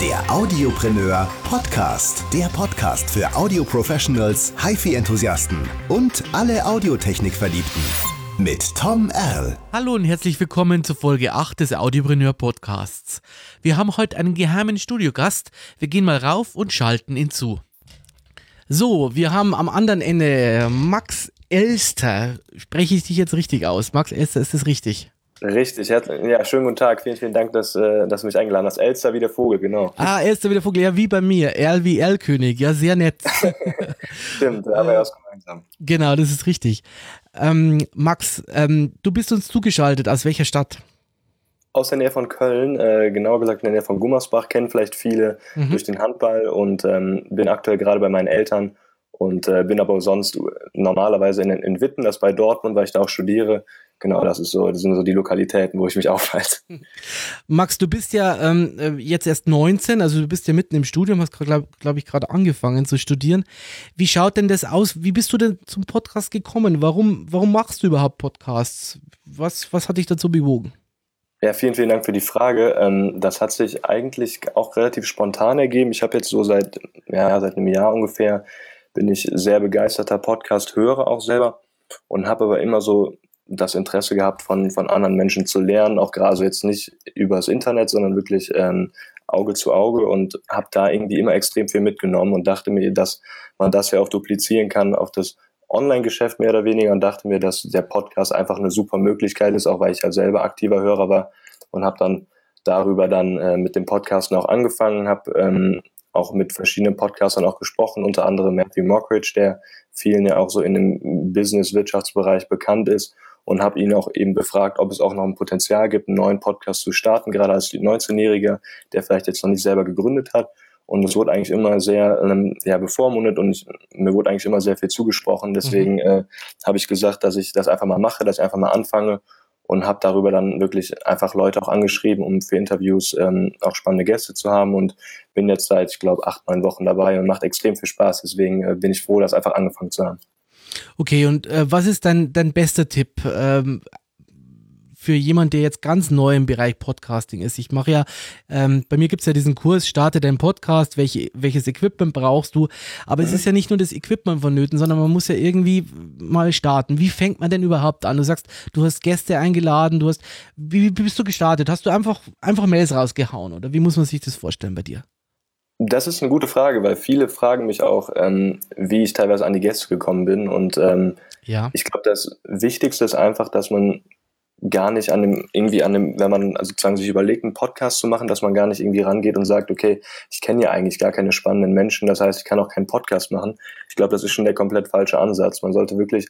Der Audiopreneur Podcast. Der Podcast für Audio-Professionals, HiFi-Enthusiasten und alle Audiotechnik-Verliebten. Mit Tom Erl. Hallo und herzlich willkommen zur Folge 8 des Audiopreneur Podcasts. Wir haben heute einen geheimen Studiogast. Wir gehen mal rauf und schalten ihn zu. So, wir haben am anderen Ende Max Elster. Spreche ich dich jetzt richtig aus? Max Elster, ist das richtig? Richtig, ja, schönen guten Tag. Vielen, vielen Dank, dass, äh, dass du mich eingeladen hast. Elster wie der Vogel, genau. Ah, Elster wie der Vogel, ja, wie bei mir. Erl wie Erlkönig, ja, sehr nett. Stimmt, da haben wir was gemeinsam. Genau, das ist richtig. Ähm, Max, ähm, du bist uns zugeschaltet. Aus welcher Stadt? Aus der Nähe von Köln, äh, genauer gesagt in der Nähe von Gummersbach, kennen vielleicht viele mhm. durch den Handball und ähm, bin aktuell gerade bei meinen Eltern und äh, bin aber sonst normalerweise in, in Witten, das bei Dortmund, weil ich da auch studiere, genau, das ist so, das sind so die Lokalitäten, wo ich mich aufhalte. Max, du bist ja ähm, äh, jetzt erst 19, also du bist ja mitten im Studium, hast glaube glaub ich gerade angefangen zu studieren. Wie schaut denn das aus? Wie bist du denn zum Podcast gekommen? Warum, warum machst du überhaupt Podcasts? Was, was hat dich dazu bewogen? Ja, vielen, vielen Dank für die Frage. Ähm, das hat sich eigentlich auch relativ spontan ergeben. Ich habe jetzt so seit, ja, seit einem Jahr ungefähr bin ich sehr begeisterter Podcast-Hörer auch selber und habe aber immer so das Interesse gehabt, von, von anderen Menschen zu lernen, auch gerade so jetzt nicht übers Internet, sondern wirklich ähm, Auge zu Auge und habe da irgendwie immer extrem viel mitgenommen und dachte mir, dass man das ja auch duplizieren kann auf das Online-Geschäft mehr oder weniger und dachte mir, dass der Podcast einfach eine super Möglichkeit ist, auch weil ich ja selber aktiver Hörer war und habe dann darüber dann äh, mit dem Podcasten auch angefangen, habe ähm, auch mit verschiedenen Podcastern auch gesprochen, unter anderem Matthew Mockridge, der vielen ja auch so in dem Business-Wirtschaftsbereich bekannt ist und habe ihn auch eben befragt, ob es auch noch ein Potenzial gibt, einen neuen Podcast zu starten, gerade als 19-Jähriger, der vielleicht jetzt noch nicht selber gegründet hat. Und es wurde eigentlich immer sehr ähm, ja, bevormundet und ich, mir wurde eigentlich immer sehr viel zugesprochen. Deswegen mhm. äh, habe ich gesagt, dass ich das einfach mal mache, dass ich einfach mal anfange und habe darüber dann wirklich einfach Leute auch angeschrieben, um für Interviews ähm, auch spannende Gäste zu haben und bin jetzt seit, ich glaube, acht, neun Wochen dabei und macht extrem viel Spaß. Deswegen äh, bin ich froh, das einfach angefangen zu haben. Okay, und äh, was ist dein, dein bester Tipp ähm, für jemanden, der jetzt ganz neu im Bereich Podcasting ist? Ich mache ja, ähm, bei mir gibt es ja diesen Kurs, starte deinen Podcast, welche, welches Equipment brauchst du? Aber mhm. es ist ja nicht nur das Equipment vonnöten, sondern man muss ja irgendwie mal starten. Wie fängt man denn überhaupt an? Du sagst, du hast Gäste eingeladen, du hast, wie, wie bist du gestartet? Hast du einfach, einfach Mails rausgehauen oder wie muss man sich das vorstellen bei dir? Das ist eine gute Frage, weil viele fragen mich auch, ähm, wie ich teilweise an die Gäste gekommen bin. Und ähm, ja. ich glaube, das Wichtigste ist einfach, dass man gar nicht an dem, irgendwie an dem, wenn man also sozusagen sich überlegt, einen Podcast zu machen, dass man gar nicht irgendwie rangeht und sagt, okay, ich kenne ja eigentlich gar keine spannenden Menschen, das heißt, ich kann auch keinen Podcast machen. Ich glaube, das ist schon der komplett falsche Ansatz. Man sollte wirklich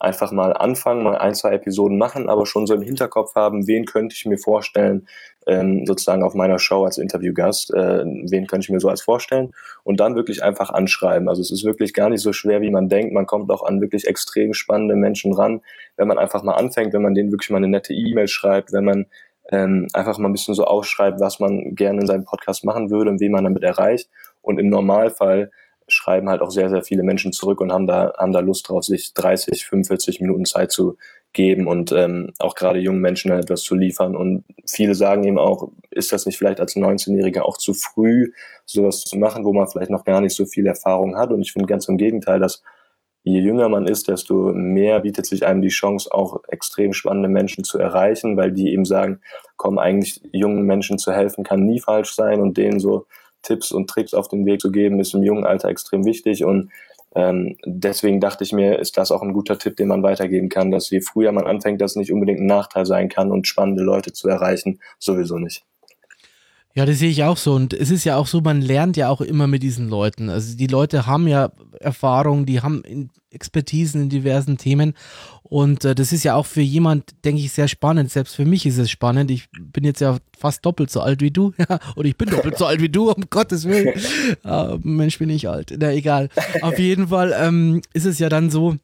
einfach mal anfangen, mal ein, zwei Episoden machen, aber schon so im Hinterkopf haben, wen könnte ich mir vorstellen, ähm, sozusagen auf meiner Show als Interviewgast, äh, wen könnte ich mir so als vorstellen und dann wirklich einfach anschreiben. Also es ist wirklich gar nicht so schwer, wie man denkt. Man kommt auch an wirklich extrem spannende Menschen ran, wenn man einfach mal anfängt, wenn man denen wirklich mal eine nette E-Mail schreibt, wenn man ähm, einfach mal ein bisschen so ausschreibt, was man gerne in seinem Podcast machen würde und wen man damit erreicht. Und im Normalfall schreiben halt auch sehr, sehr viele Menschen zurück und haben da, haben da Lust drauf, sich 30, 45 Minuten Zeit zu geben und ähm, auch gerade jungen Menschen etwas zu liefern. Und viele sagen eben auch, ist das nicht vielleicht als 19-Jähriger auch zu früh, sowas zu machen, wo man vielleicht noch gar nicht so viel Erfahrung hat. Und ich finde ganz im Gegenteil, dass je jünger man ist, desto mehr bietet sich einem die Chance, auch extrem spannende Menschen zu erreichen, weil die eben sagen, komm, eigentlich jungen Menschen zu helfen kann nie falsch sein und denen so Tipps und Tricks auf den Weg zu geben, ist im jungen Alter extrem wichtig und ähm, deswegen dachte ich mir, ist das auch ein guter Tipp, den man weitergeben kann, dass je früher man anfängt, das nicht unbedingt ein Nachteil sein kann und spannende Leute zu erreichen, sowieso nicht. Ja, das sehe ich auch so. Und es ist ja auch so, man lernt ja auch immer mit diesen Leuten. Also die Leute haben ja Erfahrung, die haben Expertisen in diversen Themen. Und äh, das ist ja auch für jemand, denke ich, sehr spannend. Selbst für mich ist es spannend. Ich bin jetzt ja fast doppelt so alt wie du. Ja, oder ich bin doppelt so alt wie du, um Gottes Willen. Äh, Mensch, bin ich alt. Na, egal. Auf jeden Fall ähm, ist es ja dann so,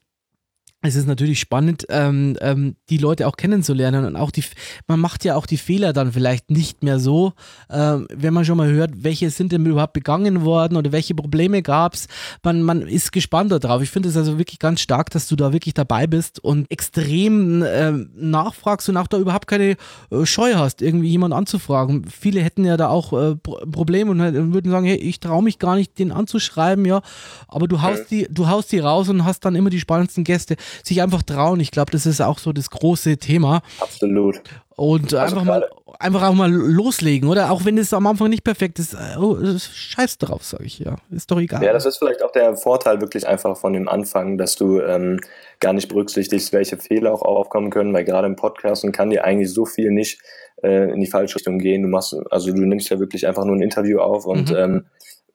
es ist natürlich spannend, ähm, ähm, die Leute auch kennenzulernen und auch die, man macht ja auch die Fehler dann vielleicht nicht mehr so, ähm, wenn man schon mal hört, welche sind denn überhaupt begangen worden oder welche Probleme gab es. Man, man ist gespannt darauf. Ich finde es also wirklich ganz stark, dass du da wirklich dabei bist und extrem äh, nachfragst und auch da überhaupt keine äh, Scheu hast, irgendwie jemanden anzufragen. Viele hätten ja da auch äh, Probleme und würden sagen, hey, ich traue mich gar nicht, den anzuschreiben, ja, aber du haust die, du haust die raus und hast dann immer die spannendsten Gäste sich einfach trauen. Ich glaube, das ist auch so das große Thema. Absolut. Und also einfach mal einfach auch mal loslegen, oder? Auch wenn es am Anfang nicht perfekt ist. Äh, oh, scheiß drauf, sage ich ja. Ist doch egal. Ja, das ist vielleicht auch der Vorteil wirklich einfach von dem Anfang, dass du ähm, gar nicht berücksichtigst, welche Fehler auch aufkommen können, weil gerade im Podcasten kann dir eigentlich so viel nicht äh, in die falsche Richtung gehen. Du machst, also du nimmst ja wirklich einfach nur ein Interview auf und mhm. ähm,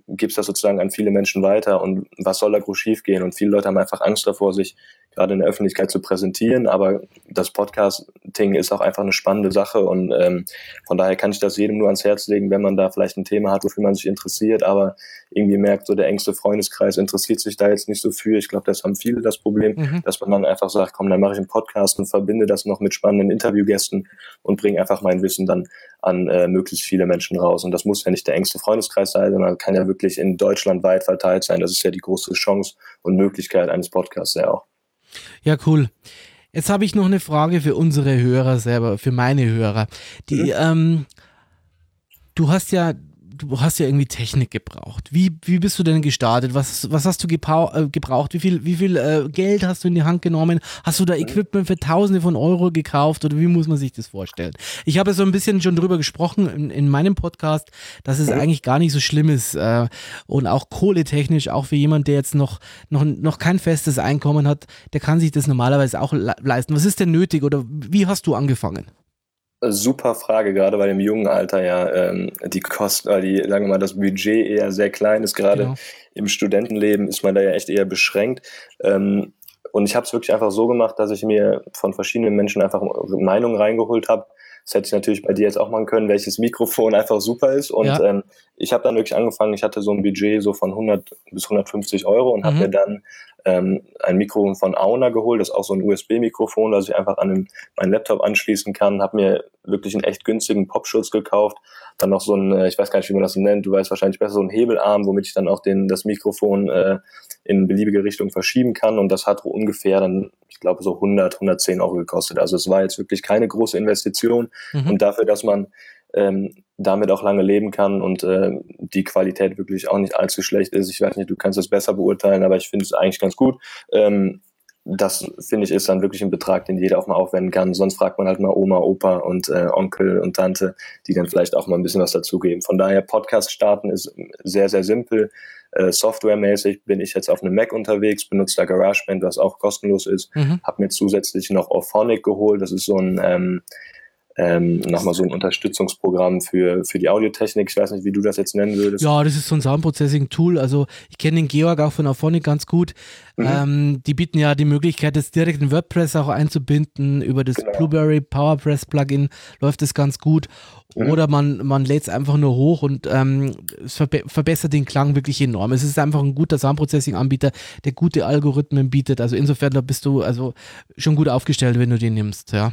gibst das sozusagen an viele Menschen weiter und was soll da groß schief gehen? Und viele Leute haben einfach Angst davor, sich gerade in der Öffentlichkeit zu präsentieren, aber das Podcasting ist auch einfach eine spannende Sache und ähm, von daher kann ich das jedem nur ans Herz legen, wenn man da vielleicht ein Thema hat, wofür man sich interessiert, aber irgendwie merkt, so der engste Freundeskreis interessiert sich da jetzt nicht so für. Ich glaube, das haben viele das Problem, mhm. dass man dann einfach sagt, komm, dann mache ich einen Podcast und verbinde das noch mit spannenden Interviewgästen und bringe einfach mein Wissen dann an äh, möglichst viele Menschen raus. Und das muss ja nicht der engste Freundeskreis sein, sondern kann ja wirklich in Deutschland weit verteilt sein. Das ist ja die große Chance und Möglichkeit eines Podcasts ja auch. Ja, cool. Jetzt habe ich noch eine Frage für unsere Hörer selber, für meine Hörer. Die, mhm. ähm, du hast ja du hast ja irgendwie Technik gebraucht. Wie, wie bist du denn gestartet? Was, was hast du äh, gebraucht? Wie viel, wie viel äh, Geld hast du in die Hand genommen? Hast du da Equipment für Tausende von Euro gekauft oder wie muss man sich das vorstellen? Ich habe so ein bisschen schon drüber gesprochen in, in meinem Podcast, dass es eigentlich gar nicht so schlimm ist äh, und auch kohletechnisch, auch für jemanden, der jetzt noch, noch, noch kein festes Einkommen hat, der kann sich das normalerweise auch leisten. Was ist denn nötig oder wie hast du angefangen? Super Frage, gerade bei dem jungen Alter ja. Ähm, die Kosten, äh, die, sagen wir mal, das Budget eher sehr klein ist. Gerade genau. im Studentenleben ist man da ja echt eher beschränkt. Ähm, und ich habe es wirklich einfach so gemacht, dass ich mir von verschiedenen Menschen einfach Meinungen reingeholt habe. Das hätte ich natürlich bei dir jetzt auch machen können, welches Mikrofon einfach super ist. Und ja. ähm, ich habe dann wirklich angefangen, ich hatte so ein Budget so von 100 bis 150 Euro und mhm. habe mir dann ähm, ein Mikrofon von Auna geholt, das ist auch so ein USB-Mikrofon, das ich einfach an den, meinen Laptop anschließen kann, habe mir wirklich einen echt günstigen Popschutz gekauft, dann noch so ein, äh, ich weiß gar nicht, wie man das so nennt, du weißt wahrscheinlich besser, so ein Hebelarm, womit ich dann auch den, das Mikrofon äh, in beliebige Richtung verschieben kann und das hat ungefähr dann, ich glaube, so 100, 110 Euro gekostet. Also es war jetzt wirklich keine große Investition mhm. und dafür, dass man ähm, damit auch lange leben kann und äh, die Qualität wirklich auch nicht allzu schlecht ist. Ich weiß nicht, du kannst das besser beurteilen, aber ich finde es eigentlich ganz gut. Ähm, das finde ich ist dann wirklich ein Betrag, den jeder auch mal aufwenden kann. Sonst fragt man halt mal Oma, Opa und äh, Onkel und Tante, die dann vielleicht auch mal ein bisschen was dazugeben. Von daher Podcast starten ist sehr, sehr simpel. Äh, softwaremäßig bin ich jetzt auf einem Mac unterwegs, benutze da GarageBand, was auch kostenlos ist. Mhm. Habe mir zusätzlich noch Auphonic geholt. Das ist so ein ähm, ähm, nochmal so ein Unterstützungsprogramm für, für die Audiotechnik. Ich weiß nicht, wie du das jetzt nennen würdest. Ja, das ist so ein Soundprocessing-Tool. Also ich kenne den Georg auch von Auphonic ganz gut. Mhm. Ähm, die bieten ja die Möglichkeit, das direkt in WordPress auch einzubinden. Über das genau. Blueberry PowerPress Plugin läuft das ganz gut. Mhm. Oder man, man lädt es einfach nur hoch und ähm, es verbe verbessert den Klang wirklich enorm. Es ist einfach ein guter Soundprocessing-Anbieter, der gute Algorithmen bietet. Also insofern, da bist du also schon gut aufgestellt, wenn du den nimmst, ja.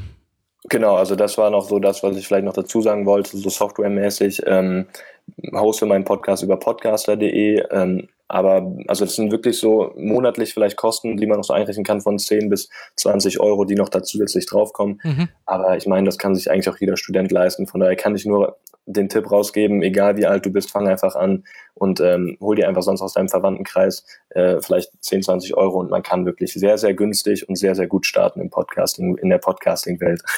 Genau, also das war noch so das, was ich vielleicht noch dazu sagen wollte, so softwaremäßig. Ähm, hoste meinen Podcast über podcaster.de, ähm, aber also das sind wirklich so monatlich vielleicht Kosten, die man noch so einrechnen kann von 10 bis 20 Euro, die noch da zusätzlich draufkommen. Mhm. Aber ich meine, das kann sich eigentlich auch jeder Student leisten. Von daher kann ich nur den Tipp rausgeben, egal wie alt du bist, fang einfach an und ähm, hol dir einfach sonst aus deinem Verwandtenkreis äh, vielleicht 10, 20 Euro und man kann wirklich sehr, sehr günstig und sehr, sehr gut starten im Podcasting, in der Podcasting-Welt.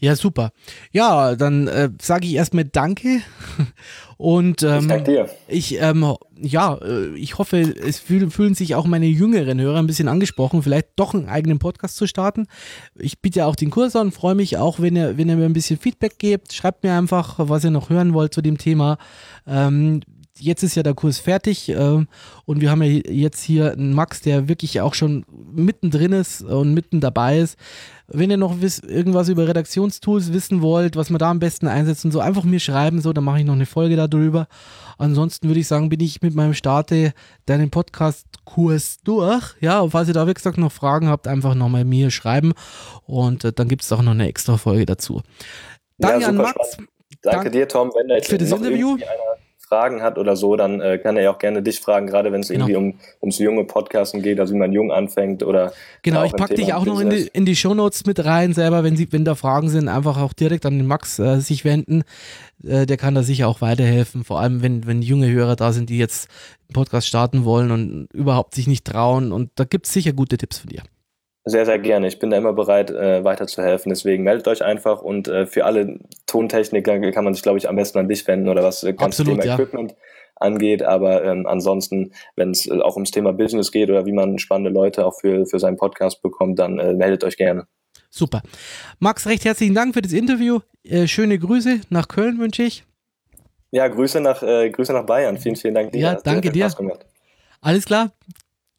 Ja, super. Ja, dann äh, sage ich erstmal Danke und ähm, ich danke dir. Ich, ähm, ja, äh, ich hoffe, es fühlen, fühlen sich auch meine jüngeren Hörer ein bisschen angesprochen, vielleicht doch einen eigenen Podcast zu starten. Ich biete ja auch den Kurs an, freue mich auch, wenn ihr, wenn ihr mir ein bisschen Feedback gebt. Schreibt mir einfach, was ihr noch hören wollt zu dem Thema. Ähm, jetzt ist ja der Kurs fertig äh, und wir haben ja jetzt hier einen Max, der wirklich auch schon mittendrin ist und mitten dabei ist. wenn ihr noch irgendwas über Redaktionstools wissen wollt, was man da am besten einsetzt und so, einfach mir schreiben, so, dann mache ich noch eine Folge darüber. Ansonsten würde ich sagen, bin ich mit meinem Starte deinen Podcast-Kurs durch. Ja, und falls ihr da, wie gesagt, noch Fragen habt, einfach nochmal mir schreiben und äh, dann gibt es auch noch eine extra Folge dazu. Danke ja, an Max. Spannend. Danke Dank dir, Tom. Wenn da jetzt für das Interview. Fragen hat oder so, dann äh, kann er ja auch gerne dich fragen, gerade wenn es genau. irgendwie um, ums junge Podcasten geht, also wie man jung anfängt oder. Genau, ich packe dich auch noch in die, in die Shownotes mit rein selber, wenn, sie, wenn da Fragen sind, einfach auch direkt an den Max äh, sich wenden. Äh, der kann da sicher auch weiterhelfen, vor allem wenn, wenn junge Hörer da sind, die jetzt einen Podcast starten wollen und überhaupt sich nicht trauen und da gibt es sicher gute Tipps von dir. Sehr, sehr gerne. Ich bin da immer bereit, äh, weiterzuhelfen. Deswegen meldet euch einfach und äh, für alle Tontechniker kann man sich, glaube ich, am besten an dich wenden oder was äh, ganz Thema ja. Equipment angeht. Aber ähm, ansonsten, wenn es äh, auch ums Thema Business geht oder wie man spannende Leute auch für, für seinen Podcast bekommt, dann äh, meldet euch gerne. Super. Max, recht herzlichen Dank für das Interview. Äh, schöne Grüße nach Köln wünsche ich. Ja, Grüße nach, äh, Grüße nach Bayern. Vielen, vielen Dank dir. Ja, danke dir. Alles klar.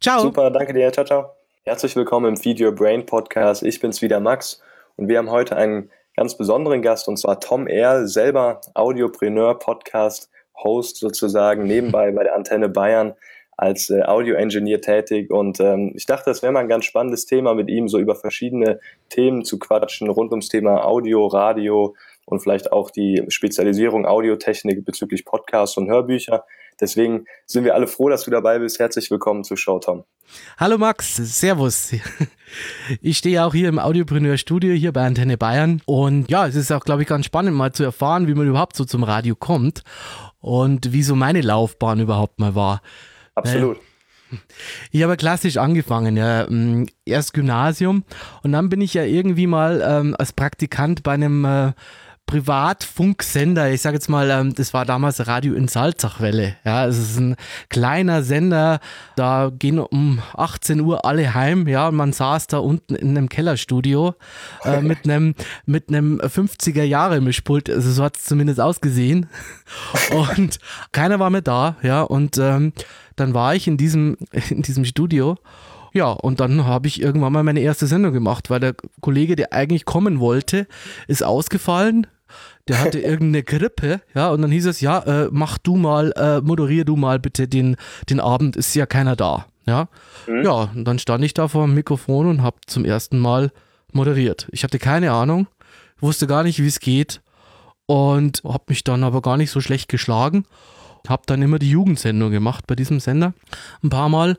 Ciao. Super, danke dir. Ciao, ciao. Herzlich willkommen im Feed Your Brain Podcast. Ich bin's wieder Max und wir haben heute einen ganz besonderen Gast und zwar Tom Erl, selber Audiopreneur, Podcast, Host sozusagen, nebenbei bei der Antenne Bayern als äh, Audio-Engineer tätig und ähm, ich dachte, das wäre mal ein ganz spannendes Thema mit ihm, so über verschiedene Themen zu quatschen, rund ums Thema Audio, Radio und vielleicht auch die Spezialisierung Audiotechnik bezüglich Podcasts und Hörbücher. Deswegen sind wir alle froh, dass du dabei bist. Herzlich willkommen zu Show, Tom. Hallo Max, Servus. Ich stehe auch hier im Audiopreneur Studio hier bei Antenne Bayern und ja, es ist auch, glaube ich, ganz spannend mal zu erfahren, wie man überhaupt so zum Radio kommt und wie so meine Laufbahn überhaupt mal war. Absolut. Ich habe klassisch angefangen, ja. Mm, erst Gymnasium und dann bin ich ja irgendwie mal ähm, als Praktikant bei einem äh, Privatfunksender, ich sage jetzt mal, ähm, das war damals Radio in Salzachwelle. Ja, es ist ein kleiner Sender, da gehen um 18 Uhr alle heim, ja, und man saß da unten in einem Kellerstudio äh, mit einem mit einem 50er Jahre Mischpult, also so hat es zumindest ausgesehen. Und keiner war mehr da, ja, und ähm, dann war ich in diesem in diesem Studio. Ja, und dann habe ich irgendwann mal meine erste Sendung gemacht, weil der Kollege, der eigentlich kommen wollte, ist ausgefallen der hatte irgendeine Grippe, ja, und dann hieß es, ja, äh, mach du mal, äh, moderier du mal bitte den, den Abend, ist ja keiner da, ja. Mhm. Ja, und dann stand ich da vor dem Mikrofon und habe zum ersten Mal moderiert. Ich hatte keine Ahnung, wusste gar nicht, wie es geht und habe mich dann aber gar nicht so schlecht geschlagen. Habe dann immer die Jugendsendung gemacht bei diesem Sender, ein paar Mal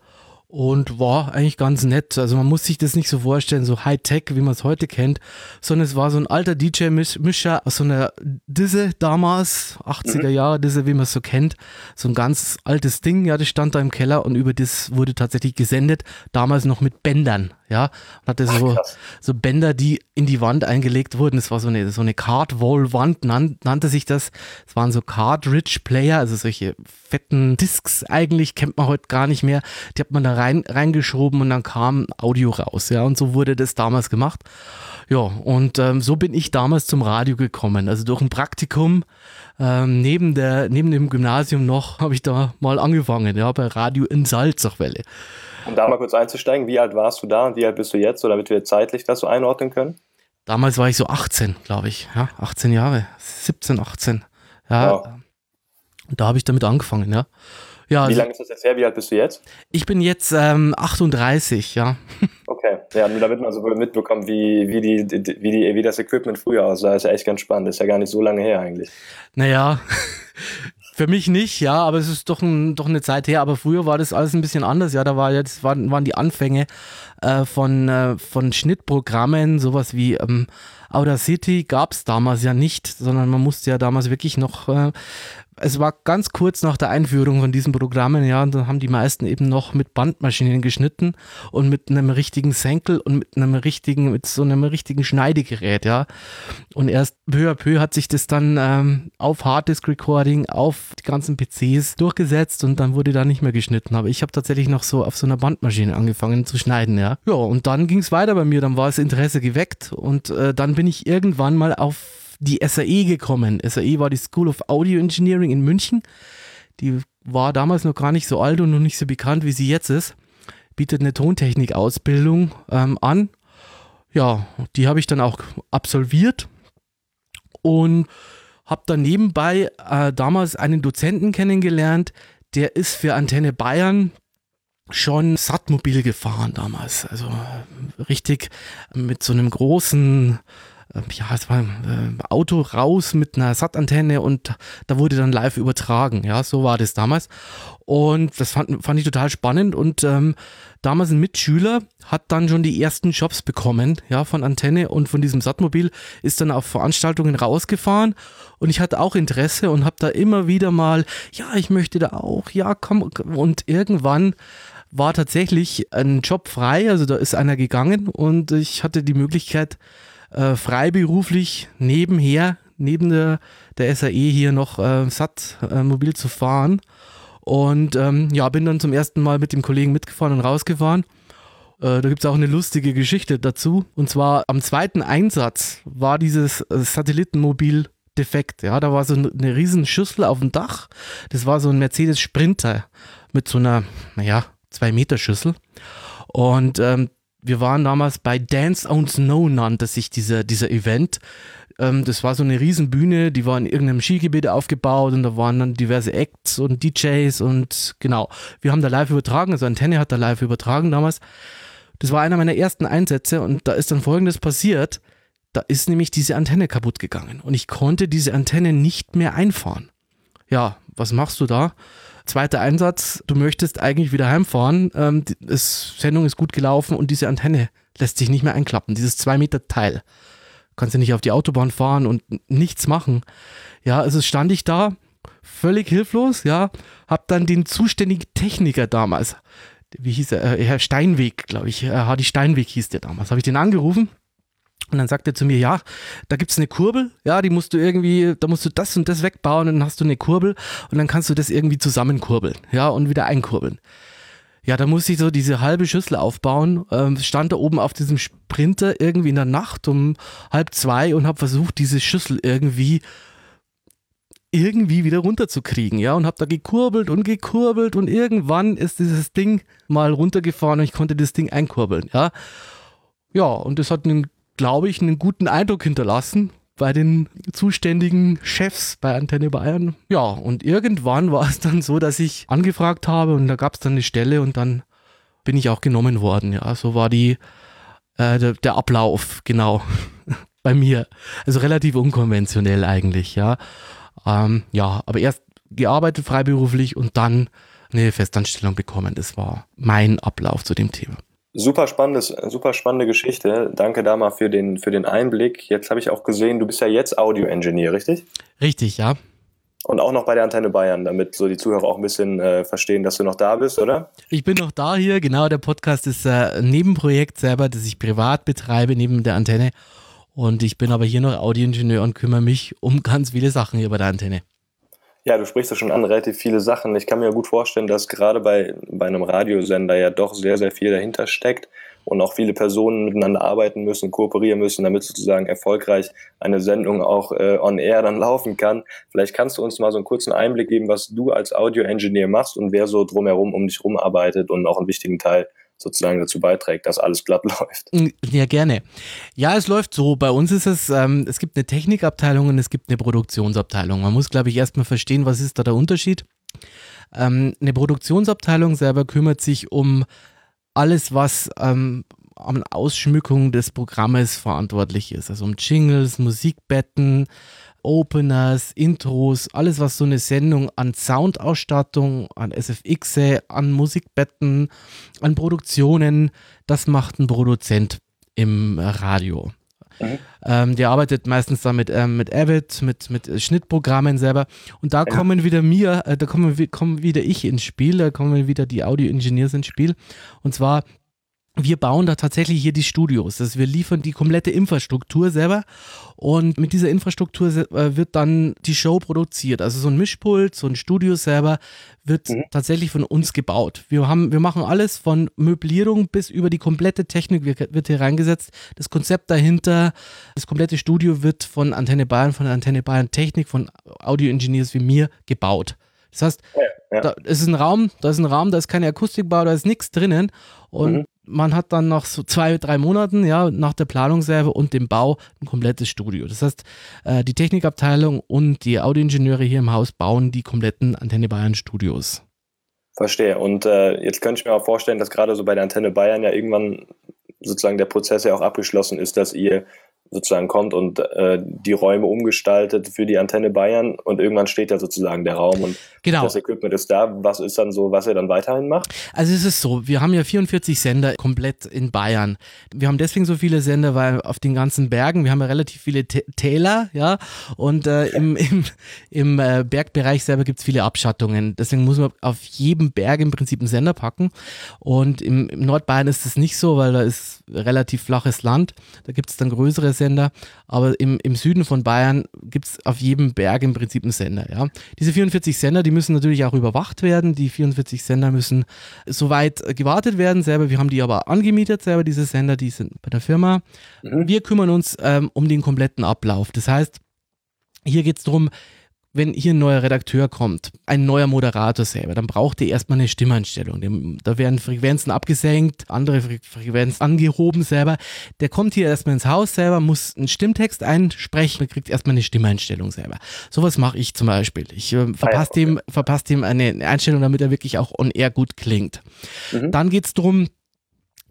und war eigentlich ganz nett. Also man muss sich das nicht so vorstellen, so Hightech, wie man es heute kennt, sondern es war so ein alter DJ-Mischer aus so einer Disse damals, 80er mhm. Jahre Disse, wie man es so kennt. So ein ganz altes Ding, ja, das stand da im Keller und über das wurde tatsächlich gesendet, damals noch mit Bändern ja, und hatte so, so Bänder, die in die Wand eingelegt wurden. Es war so eine, so eine Card-Wall-Wand, nan, nannte sich das. Es waren so Cartridge-Player, also solche fetten Discs eigentlich, kennt man heute gar nicht mehr. Die hat man da rein, reingeschoben und dann kam Audio raus, ja, und so wurde das damals gemacht. Ja, und ähm, so bin ich damals zum Radio gekommen. Also durch ein Praktikum ähm, neben, der, neben dem Gymnasium noch habe ich da mal angefangen, ja, bei Radio in Salzachwelle. Um da mal kurz einzusteigen, wie alt warst du da und wie alt bist du jetzt, so damit wir zeitlich das so einordnen können? Damals war ich so 18, glaube ich. Ja, 18 Jahre. 17, 18. Ja. Wow. Da habe ich damit angefangen, ja. Ja wie also, lange ist das jetzt her? Wie alt bist du jetzt? Ich bin jetzt ähm, 38, ja. Okay, ja, nur damit man so mitbekommt, wie, wie, die, wie, die, wie das Equipment früher aussah, ist ja echt ganz spannend. Ist ja gar nicht so lange her eigentlich. Naja, Für mich nicht, ja, aber es ist doch, ein, doch eine Zeit her. Aber früher war das alles ein bisschen anders. Ja, da war jetzt waren, waren die Anfänge äh, von, äh, von Schnittprogrammen, sowas wie ähm, Audacity gab es damals ja nicht, sondern man musste ja damals wirklich noch äh, es war ganz kurz nach der Einführung von diesen Programmen, ja, und dann haben die meisten eben noch mit Bandmaschinen geschnitten und mit einem richtigen Senkel und mit einem richtigen, mit so einem richtigen Schneidegerät, ja. Und erst peu à peu hat sich das dann ähm, auf Harddisk Recording, auf die ganzen PCs durchgesetzt und dann wurde da nicht mehr geschnitten. Aber ich habe tatsächlich noch so auf so einer Bandmaschine angefangen zu schneiden, ja. Ja, und dann ging es weiter bei mir, dann war das Interesse geweckt und äh, dann bin ich irgendwann mal auf die SAE gekommen. SAE war die School of Audio Engineering in München. Die war damals noch gar nicht so alt und noch nicht so bekannt, wie sie jetzt ist. Bietet eine Tontechnik-Ausbildung ähm, an. ja, die habe ich dann auch absolviert und habe dann nebenbei äh, damals einen Dozenten kennengelernt, der ist für Antenne Bayern schon Sattmobil gefahren damals. Also richtig mit so einem großen ähm, ja, es war ein äh, Auto raus mit einer Sattantenne und da wurde dann live übertragen. Ja, so war das damals. Und das fand, fand ich total spannend. Und ähm, damals ein Mitschüler hat dann schon die ersten Jobs bekommen, ja, von Antenne und von diesem Sattmobil, ist dann auf Veranstaltungen rausgefahren und ich hatte auch Interesse und habe da immer wieder mal, ja, ich möchte da auch, ja, komm. Und irgendwann war tatsächlich ein Job frei, also da ist einer gegangen und ich hatte die Möglichkeit, äh, freiberuflich nebenher, neben der, der SAE hier noch äh, SAT äh, mobil zu fahren. Und ähm, ja, bin dann zum ersten Mal mit dem Kollegen mitgefahren und rausgefahren. Äh, da gibt es auch eine lustige Geschichte dazu. Und zwar am zweiten Einsatz war dieses äh, Satellitenmobil defekt. Ja, da war so eine riesen Schüssel auf dem Dach. Das war so ein Mercedes Sprinter mit so einer, naja, zwei Meter Schüssel. Und ähm, wir waren damals bei Dance on Snow, nannte sich dieser, dieser Event. Ähm, das war so eine Riesenbühne, die war in irgendeinem Skigebiet aufgebaut und da waren dann diverse Acts und DJs und genau. Wir haben da live übertragen, also Antenne hat da live übertragen damals. Das war einer meiner ersten Einsätze und da ist dann folgendes passiert. Da ist nämlich diese Antenne kaputt gegangen und ich konnte diese Antenne nicht mehr einfahren. Ja, was machst du da? Zweiter Einsatz, du möchtest eigentlich wieder heimfahren, ähm, die Sendung ist gut gelaufen und diese Antenne lässt sich nicht mehr einklappen, dieses 2 Meter Teil. Kannst du nicht auf die Autobahn fahren und nichts machen. Ja, also stand ich da, völlig hilflos, ja, hab dann den zuständigen Techniker damals, wie hieß er, äh, Herr Steinweg, glaube ich, Hardy Steinweg hieß der damals, habe ich den angerufen und dann sagt er zu mir, ja, da gibt es eine Kurbel, ja, die musst du irgendwie, da musst du das und das wegbauen und dann hast du eine Kurbel und dann kannst du das irgendwie zusammenkurbeln, ja, und wieder einkurbeln. Ja, da musste ich so diese halbe Schüssel aufbauen, ähm, stand da oben auf diesem Sprinter irgendwie in der Nacht um halb zwei und habe versucht, diese Schüssel irgendwie irgendwie wieder runterzukriegen, ja, und habe da gekurbelt und gekurbelt und irgendwann ist dieses Ding mal runtergefahren und ich konnte das Ding einkurbeln, ja. Ja, und das hat einen glaube ich, einen guten Eindruck hinterlassen bei den zuständigen Chefs bei Antenne Bayern. Ja, und irgendwann war es dann so, dass ich angefragt habe und da gab es dann eine Stelle und dann bin ich auch genommen worden. Ja, so war die, äh, der, der Ablauf, genau, bei mir. Also relativ unkonventionell eigentlich, ja. Ähm, ja, aber erst gearbeitet freiberuflich und dann eine Festanstellung bekommen. Das war mein Ablauf zu dem Thema. Super spannendes, super spannende Geschichte. Danke da mal für den, für den Einblick. Jetzt habe ich auch gesehen, du bist ja jetzt Audio-Engineer, richtig? Richtig, ja. Und auch noch bei der Antenne Bayern, damit so die Zuhörer auch ein bisschen äh, verstehen, dass du noch da bist, oder? Ich bin noch da hier, genau. Der Podcast ist äh, ein Nebenprojekt selber, das ich privat betreibe, neben der Antenne. Und ich bin aber hier noch Audioingenieur und kümmere mich um ganz viele Sachen hier bei der Antenne. Ja, du sprichst ja schon an, relativ viele Sachen. Ich kann mir gut vorstellen, dass gerade bei, bei einem Radiosender ja doch sehr, sehr viel dahinter steckt und auch viele Personen miteinander arbeiten müssen, kooperieren müssen, damit sozusagen erfolgreich eine Sendung auch äh, on air dann laufen kann. Vielleicht kannst du uns mal so einen kurzen Einblick geben, was du als Audio-Engineer machst und wer so drumherum um dich rum arbeitet und auch einen wichtigen Teil sozusagen dazu beiträgt, dass alles glatt läuft. Ja, gerne. Ja, es läuft so. Bei uns ist es, ähm, es gibt eine Technikabteilung und es gibt eine Produktionsabteilung. Man muss, glaube ich, erstmal verstehen, was ist da der Unterschied. Ähm, eine Produktionsabteilung selber kümmert sich um alles, was ähm, an Ausschmückung des Programmes verantwortlich ist. Also um Jingles, Musikbetten, Openers, Intros, alles, was so eine Sendung an Soundausstattung, an SFX, an Musikbetten, an Produktionen, das macht ein Produzent im Radio. Mhm. Ähm, der arbeitet meistens dann mit, ähm, mit Avid, mit, mit Schnittprogrammen selber. Und da ja. kommen wieder mir, äh, da kommen, kommen wieder ich ins Spiel, da kommen wieder die Audio-Engineers ins Spiel. Und zwar wir bauen da tatsächlich hier die Studios. Also wir liefern die komplette Infrastruktur selber und mit dieser Infrastruktur äh, wird dann die Show produziert. Also so ein Mischpult, so ein Studio selber wird mhm. tatsächlich von uns gebaut. Wir haben, wir machen alles von Möblierung bis über die komplette Technik wird hier reingesetzt. Das Konzept dahinter, das komplette Studio wird von Antenne Bayern, von Antenne Bayern Technik, von Audio-Engineers wie mir gebaut. Das heißt, ja, ja. da ist ein Raum, da ist ein Raum, da ist keine Akustikbau, da ist nichts drinnen und mhm. Man hat dann nach so zwei, drei Monaten, ja, nach der Planung selber und dem Bau ein komplettes Studio. Das heißt, äh, die Technikabteilung und die Audioingenieure hier im Haus bauen die kompletten Antenne Bayern Studios. Verstehe. Und äh, jetzt könnte ich mir auch vorstellen, dass gerade so bei der Antenne Bayern ja irgendwann sozusagen der Prozess ja auch abgeschlossen ist, dass ihr sozusagen kommt und äh, die Räume umgestaltet für die Antenne Bayern und irgendwann steht ja sozusagen der Raum und genau. das Equipment ist da. Was ist dann so, was ihr dann weiterhin macht? Also es ist so, wir haben ja 44 Sender komplett in Bayern. Wir haben deswegen so viele Sender, weil auf den ganzen Bergen, wir haben ja relativ viele T Täler, ja, und äh, im, im, im äh, Bergbereich selber gibt es viele Abschattungen. Deswegen muss man auf jedem Berg im Prinzip einen Sender packen und im, im Nordbayern ist das nicht so, weil da ist relativ flaches Land. Da gibt es dann größere Sender, aber im, im Süden von Bayern gibt es auf jedem Berg im Prinzip einen Sender. Ja. Diese 44 Sender, die müssen natürlich auch überwacht werden. Die 44 Sender müssen soweit gewartet werden selber. Wir haben die aber angemietet selber, diese Sender, die sind bei der Firma. Mhm. Wir kümmern uns ähm, um den kompletten Ablauf. Das heißt, hier geht es darum, wenn hier ein neuer Redakteur kommt, ein neuer Moderator selber, dann braucht er erstmal eine Stimmeinstellung. Da werden Frequenzen abgesenkt, andere Frequenzen angehoben selber. Der kommt hier erstmal ins Haus selber, muss einen Stimmtext einsprechen und kriegt erstmal eine Stimmeinstellung selber. Sowas mache ich zum Beispiel. Ich äh, verpasse ah dem, verpasse dem eine Einstellung, damit er wirklich auch on air gut klingt. Mhm. Dann geht es darum,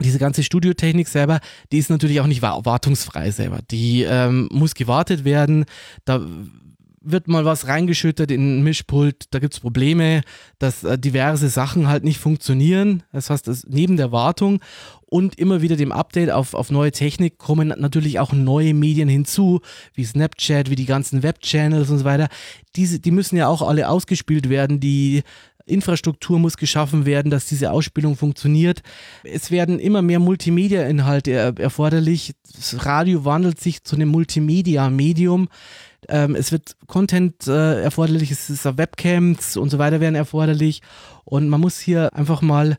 diese ganze Studiotechnik selber, die ist natürlich auch nicht wartungsfrei selber. Die ähm, muss gewartet werden. Da wird mal was reingeschüttet in ein Mischpult, da gibt es Probleme, dass äh, diverse Sachen halt nicht funktionieren. Das heißt, das neben der Wartung und immer wieder dem Update auf, auf neue Technik kommen natürlich auch neue Medien hinzu, wie Snapchat, wie die ganzen Webchannels und so weiter. Diese, die müssen ja auch alle ausgespielt werden, die Infrastruktur muss geschaffen werden, dass diese Ausspielung funktioniert. Es werden immer mehr Multimedia-Inhalte erforderlich. Das Radio wandelt sich zu einem Multimedia-Medium. Ähm, es wird Content äh, erforderlich, es ist Webcams und so weiter werden erforderlich. Und man muss hier einfach mal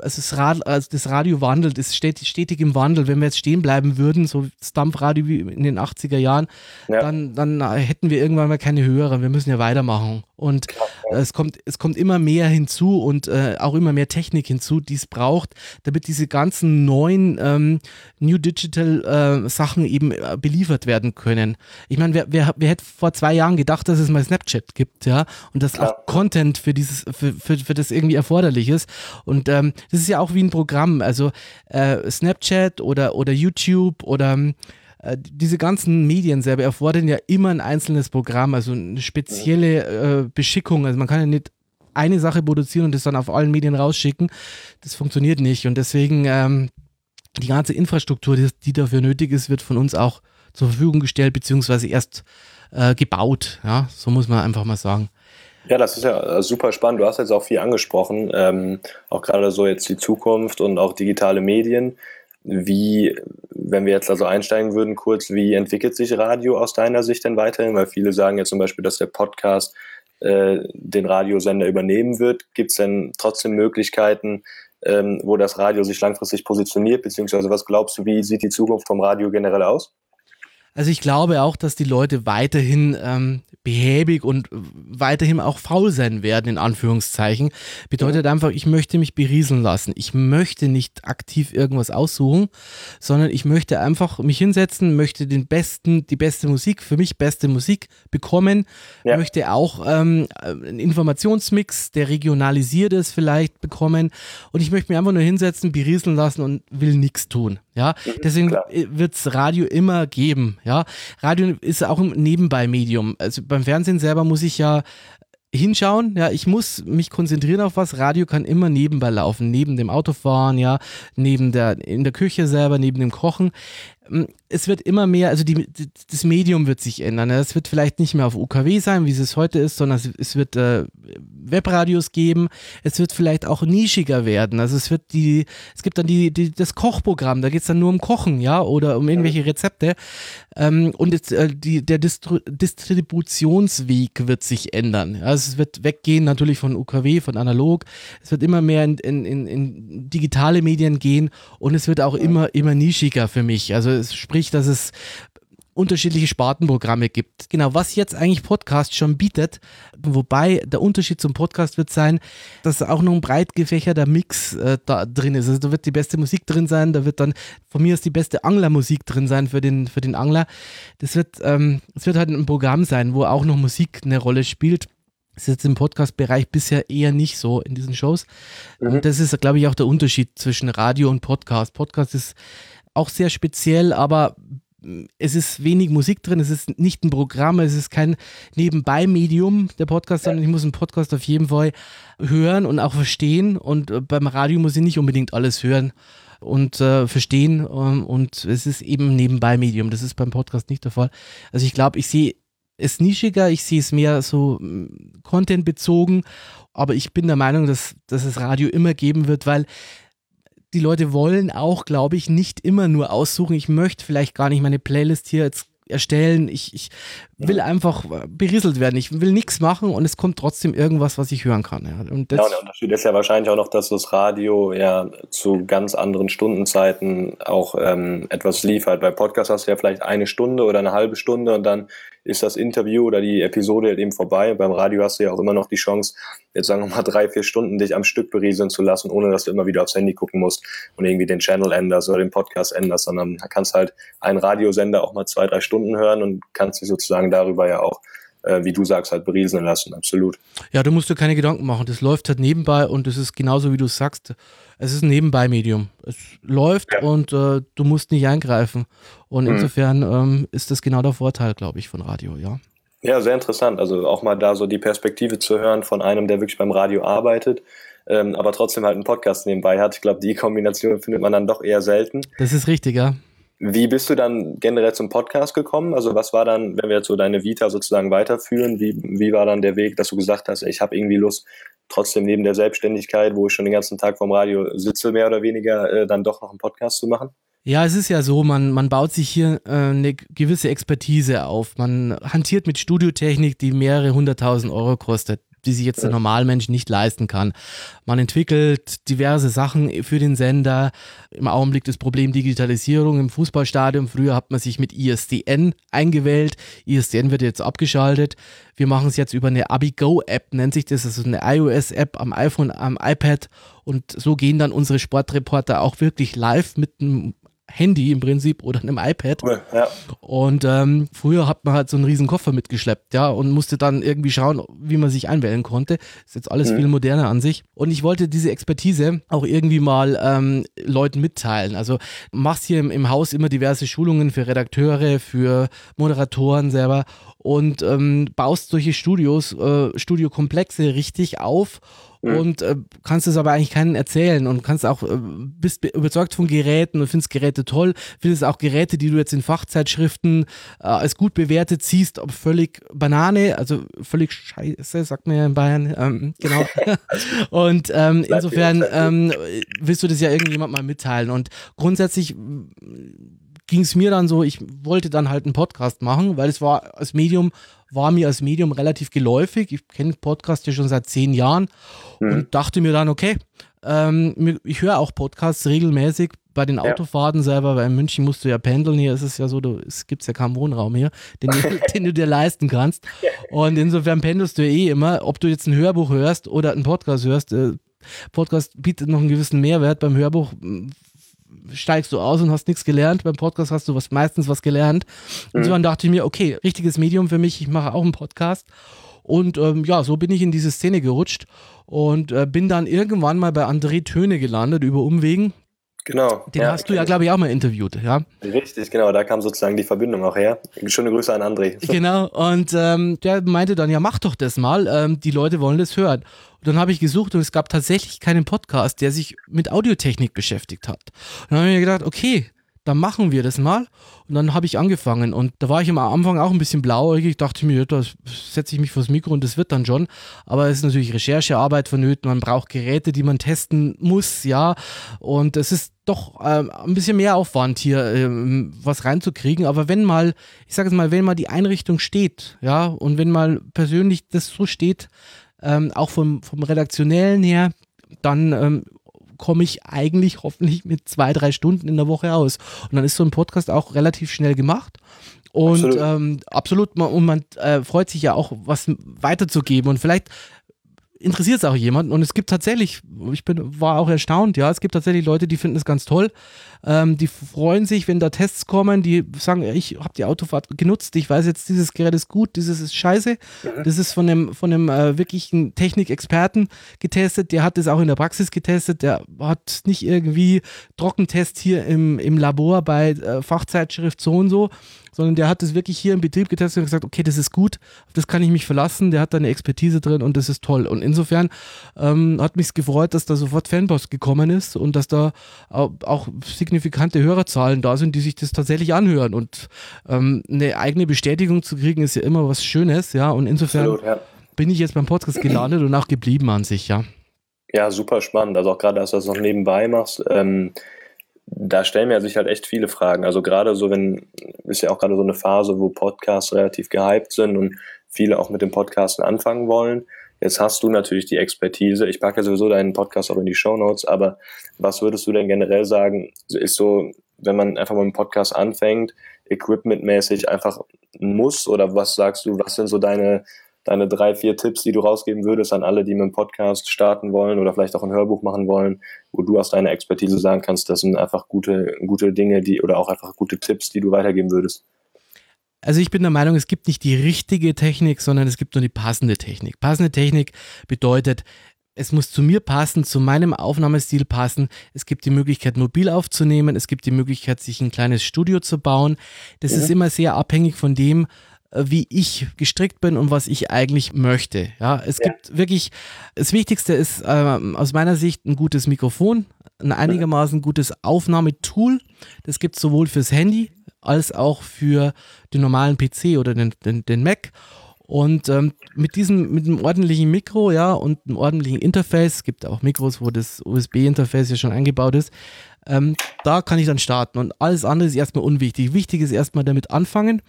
also das, Rad, also das Radio wandelt, ist stetig, stetig im Wandel. Wenn wir jetzt stehen bleiben würden, so das Dampfradio wie in den 80er Jahren, ja. dann, dann hätten wir irgendwann mal keine Hörer. Wir müssen ja weitermachen. Und ja. es, kommt, es kommt immer mehr hinzu und äh, auch immer mehr Technik hinzu, die es braucht, damit diese ganzen neuen ähm, New Digital äh, Sachen eben äh, beliefert werden können. Ich meine, wer, wer, wer hätte vor zwei Jahren gedacht, dass es mal Snapchat gibt, ja, und dass Klar. auch Content für dieses, für, für, für das irgendwie erforderlich ist. Und ähm, das ist ja auch wie ein Programm. Also äh, Snapchat oder, oder YouTube oder äh, diese ganzen Medien selber erfordern ja immer ein einzelnes Programm, also eine spezielle äh, Beschickung. Also man kann ja nicht eine Sache produzieren und das dann auf allen Medien rausschicken. Das funktioniert nicht. Und deswegen ähm, die ganze Infrastruktur, die, die, dafür nötig ist, wird von uns auch zur Verfügung gestellt, beziehungsweise erst äh, gebaut. Ja, so muss man einfach mal sagen. Ja, das ist ja äh, super spannend. Du hast jetzt auch viel angesprochen, ähm, auch gerade so jetzt die Zukunft und auch digitale Medien. Wie, wenn wir jetzt also einsteigen würden, kurz, wie entwickelt sich Radio aus deiner Sicht denn weiterhin? Weil viele sagen ja zum Beispiel, dass der Podcast äh, den Radiosender übernehmen wird. Gibt es denn trotzdem Möglichkeiten, ähm, wo das Radio sich langfristig positioniert? Beziehungsweise was glaubst du, wie sieht die Zukunft vom Radio generell aus? Also ich glaube auch, dass die Leute weiterhin ähm, behäbig und weiterhin auch faul sein werden, in Anführungszeichen. Bedeutet ja. einfach, ich möchte mich berieseln lassen. Ich möchte nicht aktiv irgendwas aussuchen, sondern ich möchte einfach mich hinsetzen, möchte den besten, die beste Musik, für mich beste Musik bekommen, ja. möchte auch ähm, einen Informationsmix, der regionalisiert ist, vielleicht bekommen. Und ich möchte mich einfach nur hinsetzen, berieseln lassen und will nichts tun. Ja, mhm, deswegen wird es Radio immer geben. Ja, Radio ist auch ein Nebenbei-Medium. Also beim Fernsehen selber muss ich ja hinschauen, ja, ich muss mich konzentrieren auf was. Radio kann immer nebenbei laufen, neben dem Autofahren, ja, neben der, in der Küche selber, neben dem Kochen. Es wird immer mehr, also die, das Medium wird sich ändern. Es wird vielleicht nicht mehr auf UKW sein, wie es heute ist, sondern es, wird äh, Webradios geben. Es wird vielleicht auch nischiger werden. Also es wird die, es gibt dann die, die das Kochprogramm, da geht es dann nur um Kochen, ja, oder um irgendwelche Rezepte. Ähm, und jetzt, äh, die, der Distri Distributionsweg wird sich ändern. Also es wird weggehen natürlich von UKW, von analog. Es wird immer mehr in, in, in, in digitale Medien gehen und es wird auch immer, immer nischiger für mich. Also es spricht, dass es unterschiedliche Spartenprogramme gibt. Genau, was jetzt eigentlich Podcast schon bietet, wobei der Unterschied zum Podcast wird sein, dass auch noch ein breit gefächerter Mix äh, da drin ist. Also da wird die beste Musik drin sein, da wird dann von mir aus die beste Anglermusik drin sein für den, für den Angler. Das wird, ähm, das wird halt ein Programm sein, wo auch noch Musik eine Rolle spielt. Das ist jetzt im Podcast-Bereich bisher eher nicht so in diesen Shows. Mhm. Und das ist, glaube ich, auch der Unterschied zwischen Radio und Podcast. Podcast ist auch sehr speziell, aber es ist wenig Musik drin, es ist nicht ein Programm, es ist kein Nebenbei-Medium, der Podcast, sondern ich muss einen Podcast auf jeden Fall hören und auch verstehen. Und äh, beim Radio muss ich nicht unbedingt alles hören und äh, verstehen. Ähm, und es ist eben Nebenbei-Medium. Das ist beim Podcast nicht der Fall. Also ich glaube, ich sehe es nischiger, ich sehe es mehr so mm, Content-bezogen, aber ich bin der Meinung, dass, dass es Radio immer geben wird, weil die Leute wollen auch, glaube ich, nicht immer nur aussuchen. Ich möchte vielleicht gar nicht meine Playlist hier jetzt erstellen. Ich, ich will einfach berieselt werden. Ich will nichts machen und es kommt trotzdem irgendwas, was ich hören kann. Ja. Und, ja, und der Unterschied ist ja wahrscheinlich auch noch, dass das Radio ja zu ganz anderen Stundenzeiten auch ähm, etwas liefert. Bei Podcasts hast du ja vielleicht eine Stunde oder eine halbe Stunde und dann ist das Interview oder die Episode halt eben vorbei. Beim Radio hast du ja auch immer noch die Chance, jetzt sagen wir mal drei, vier Stunden dich am Stück berieseln zu lassen, ohne dass du immer wieder aufs Handy gucken musst und irgendwie den Channel änderst oder den Podcast änderst, sondern kannst halt einen Radiosender auch mal zwei, drei Stunden hören und kannst dich sozusagen darüber ja auch äh, wie du sagst, halt berieseln lassen, absolut. Ja, du musst dir keine Gedanken machen. Das läuft halt nebenbei und es ist genauso, wie du sagst. Es ist ein Nebenbei-Medium. Es läuft ja. und äh, du musst nicht eingreifen. Und mhm. insofern ähm, ist das genau der Vorteil, glaube ich, von Radio, ja. Ja, sehr interessant. Also auch mal da so die Perspektive zu hören von einem, der wirklich beim Radio arbeitet, ähm, aber trotzdem halt einen Podcast nebenbei hat. Ich glaube, die Kombination findet man dann doch eher selten. Das ist richtig, ja. Wie bist du dann generell zum Podcast gekommen? Also was war dann, wenn wir jetzt so deine Vita sozusagen weiterführen, wie, wie war dann der Weg, dass du gesagt hast, ich habe irgendwie Lust, trotzdem neben der Selbstständigkeit, wo ich schon den ganzen Tag vom Radio sitze, mehr oder weniger, äh, dann doch noch einen Podcast zu machen? Ja, es ist ja so, man, man baut sich hier äh, eine gewisse Expertise auf. Man hantiert mit Studiotechnik, die mehrere hunderttausend Euro kostet die sich jetzt der Normalmensch nicht leisten kann. Man entwickelt diverse Sachen für den Sender. Im Augenblick das Problem Digitalisierung im Fußballstadion. Früher hat man sich mit ISDN eingewählt. ISDN wird jetzt abgeschaltet. Wir machen es jetzt über eine AbiGo-App, nennt sich das. Das ist eine iOS-App am iPhone, am iPad. Und so gehen dann unsere Sportreporter auch wirklich live mit einem Handy im Prinzip oder einem iPad. Cool, ja. Und ähm, früher hat man halt so einen riesen Koffer mitgeschleppt, ja, und musste dann irgendwie schauen, wie man sich einwählen konnte. Ist jetzt alles mhm. viel moderner an sich. Und ich wollte diese Expertise auch irgendwie mal ähm, Leuten mitteilen. Also machst hier im, im Haus immer diverse Schulungen für Redakteure, für Moderatoren selber und ähm, baust solche Studios, äh, Studiokomplexe richtig auf mhm. und äh, kannst es aber eigentlich keinen erzählen und kannst auch, äh, bist überzeugt von Geräten und findest Geräte toll, findest auch Geräte, die du jetzt in Fachzeitschriften äh, als gut bewertet siehst, ob völlig Banane, also völlig scheiße, sagt man ja in Bayern, ähm, genau. und ähm, insofern ähm, willst du das ja irgendjemand mal mitteilen und grundsätzlich ging es mir dann so, ich wollte dann halt einen Podcast machen, weil es war als Medium, war mir als Medium relativ geläufig. Ich kenne Podcast ja schon seit zehn Jahren mhm. und dachte mir dann, okay, ähm, ich höre auch Podcasts regelmäßig bei den Autofahrten ja. selber, weil in München musst du ja pendeln. Hier ist es ja so, du, es gibt ja keinen Wohnraum hier, den, den du dir leisten kannst. Und insofern pendelst du eh immer, ob du jetzt ein Hörbuch hörst oder einen Podcast hörst. Äh, Podcast bietet noch einen gewissen Mehrwert. Beim Hörbuch steigst du aus und hast nichts gelernt. Beim Podcast hast du was, meistens was gelernt. Und mhm. dann dachte ich mir, okay, richtiges Medium für mich, ich mache auch einen Podcast. Und ähm, ja, so bin ich in diese Szene gerutscht und äh, bin dann irgendwann mal bei André Töne gelandet über Umwegen. Genau. Den ja, hast du ja, glaube ich, auch mal interviewt, ja? Richtig, genau. Da kam sozusagen die Verbindung auch her. Schöne Grüße an André. Genau. Und ähm, der meinte dann, ja, mach doch das mal. Ähm, die Leute wollen das hören. Und dann habe ich gesucht und es gab tatsächlich keinen Podcast, der sich mit Audiotechnik beschäftigt hat. Und dann habe ich mir gedacht, okay, dann machen wir das mal. Und dann habe ich angefangen. Und da war ich am Anfang auch ein bisschen blauäugig. Ich dachte mir, da setze ich mich vors Mikro und das wird dann schon. Aber es ist natürlich Recherchearbeit vonnöten. Man braucht Geräte, die man testen muss, ja. Und es ist doch äh, ein bisschen mehr Aufwand hier, äh, was reinzukriegen. Aber wenn mal, ich sage es mal, wenn mal die Einrichtung steht, ja, und wenn mal persönlich das so steht, ähm, auch vom, vom Redaktionellen her, dann ähm, komme ich eigentlich hoffentlich mit zwei, drei Stunden in der Woche aus. Und dann ist so ein Podcast auch relativ schnell gemacht. Und absolut, ähm, absolut und man äh, freut sich ja auch, was weiterzugeben. Und vielleicht interessiert es auch jemanden und es gibt tatsächlich, ich bin, war auch erstaunt, ja, es gibt tatsächlich Leute, die finden es ganz toll, ähm, die freuen sich, wenn da Tests kommen, die sagen, ich habe die Autofahrt genutzt, ich weiß jetzt, dieses Gerät ist gut, dieses ist scheiße, das ist von einem, von einem äh, wirklichen Technikexperten getestet, der hat das auch in der Praxis getestet, der hat nicht irgendwie Trockentest hier im, im Labor bei äh, Fachzeitschrift so und so, sondern der hat das wirklich hier im Betrieb getestet und gesagt, okay, das ist gut, auf das kann ich mich verlassen, der hat da eine Expertise drin und das ist toll. Und insofern ähm, hat mich gefreut, dass da sofort Fanpost gekommen ist und dass da auch signifikante Hörerzahlen da sind, die sich das tatsächlich anhören. Und ähm, eine eigene Bestätigung zu kriegen, ist ja immer was Schönes, ja. Und insofern Absolut, ja. bin ich jetzt beim Podcast gelandet und auch geblieben an sich, ja. Ja, super spannend. Also auch gerade, dass du das noch nebenbei machst. Ähm, da stellen mir sich halt echt viele Fragen. Also gerade so, wenn, ist ja auch gerade so eine Phase, wo Podcasts relativ gehypt sind und viele auch mit dem Podcasten anfangen wollen. Jetzt hast du natürlich die Expertise. Ich packe sowieso deinen Podcast auch in die Show Notes, aber was würdest du denn generell sagen, ist so, wenn man einfach mal einen Podcast anfängt, equipmentmäßig einfach muss oder was sagst du, was sind so deine deine drei, vier Tipps, die du rausgeben würdest an alle, die mit dem Podcast starten wollen oder vielleicht auch ein Hörbuch machen wollen, wo du aus deiner Expertise sagen kannst, das sind einfach gute, gute Dinge, die oder auch einfach gute Tipps, die du weitergeben würdest? Also ich bin der Meinung, es gibt nicht die richtige Technik, sondern es gibt nur die passende Technik. Passende Technik bedeutet, es muss zu mir passen, zu meinem Aufnahmestil passen. Es gibt die Möglichkeit, mobil aufzunehmen. Es gibt die Möglichkeit, sich ein kleines Studio zu bauen. Das ja. ist immer sehr abhängig von dem, äh, wie ich gestrickt bin und was ich eigentlich möchte. Ja, es ja. gibt wirklich, das Wichtigste ist äh, aus meiner Sicht ein gutes Mikrofon, ein einigermaßen gutes Aufnahmetool. Das gibt es sowohl fürs Handy als auch für den normalen PC oder den, den, den Mac. Und ähm, mit diesem, mit einem ordentlichen Mikro, ja, und einem ordentlichen Interface, es gibt auch Mikros, wo das USB-Interface ja schon eingebaut ist, ähm, da kann ich dann starten und alles andere ist erstmal unwichtig. Wichtig ist erstmal damit anfangen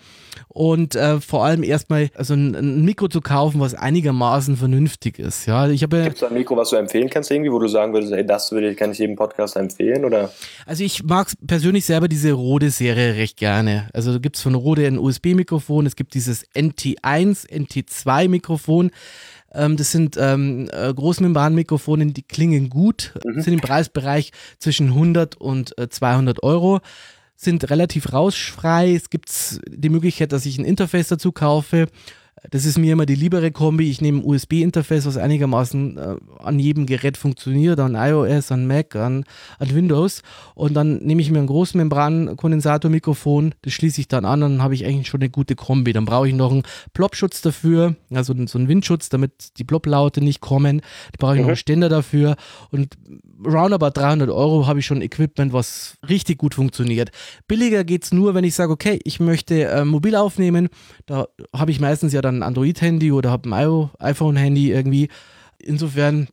und äh, vor allem erstmal also ein, ein, Mikro zu kaufen, was einigermaßen vernünftig ist. Ja, ich habe. Gibt es ein Mikro, was du empfehlen kannst irgendwie, wo du sagen würdest, ey, das würde kann ich jedem Podcast empfehlen oder? Also ich mag persönlich selber diese Rode-Serie recht gerne. Also gibt es von Rode ein USB-Mikrofon, es gibt dieses NT1, NT2-Mikrofon. Ähm, das sind ähm, äh, Großmembranmikrofone, die klingen gut, mhm. sind im Preisbereich zwischen 100 und äh, 200 Euro, sind relativ rauschfrei. Es gibt die Möglichkeit, dass ich ein Interface dazu kaufe das ist mir immer die liebere Kombi. Ich nehme ein USB-Interface, was einigermaßen äh, an jedem Gerät funktioniert, an iOS, an Mac, an, an Windows. Und dann nehme ich mir ein Großmembran-Kondensatormikrofon, das schließe ich dann an, dann habe ich eigentlich schon eine gute Kombi. Dann brauche ich noch einen Plop-Schutz dafür, also so einen Windschutz, damit die Plop-Laute nicht kommen. Da brauche ich mhm. noch einen Ständer dafür. Und roundabout 300 Euro habe ich schon Equipment, was richtig gut funktioniert. Billiger geht es nur, wenn ich sage, okay, ich möchte äh, mobil aufnehmen. Da habe ich meistens ja dann ein Android-Handy oder habe ein iPhone-Handy irgendwie. Insofern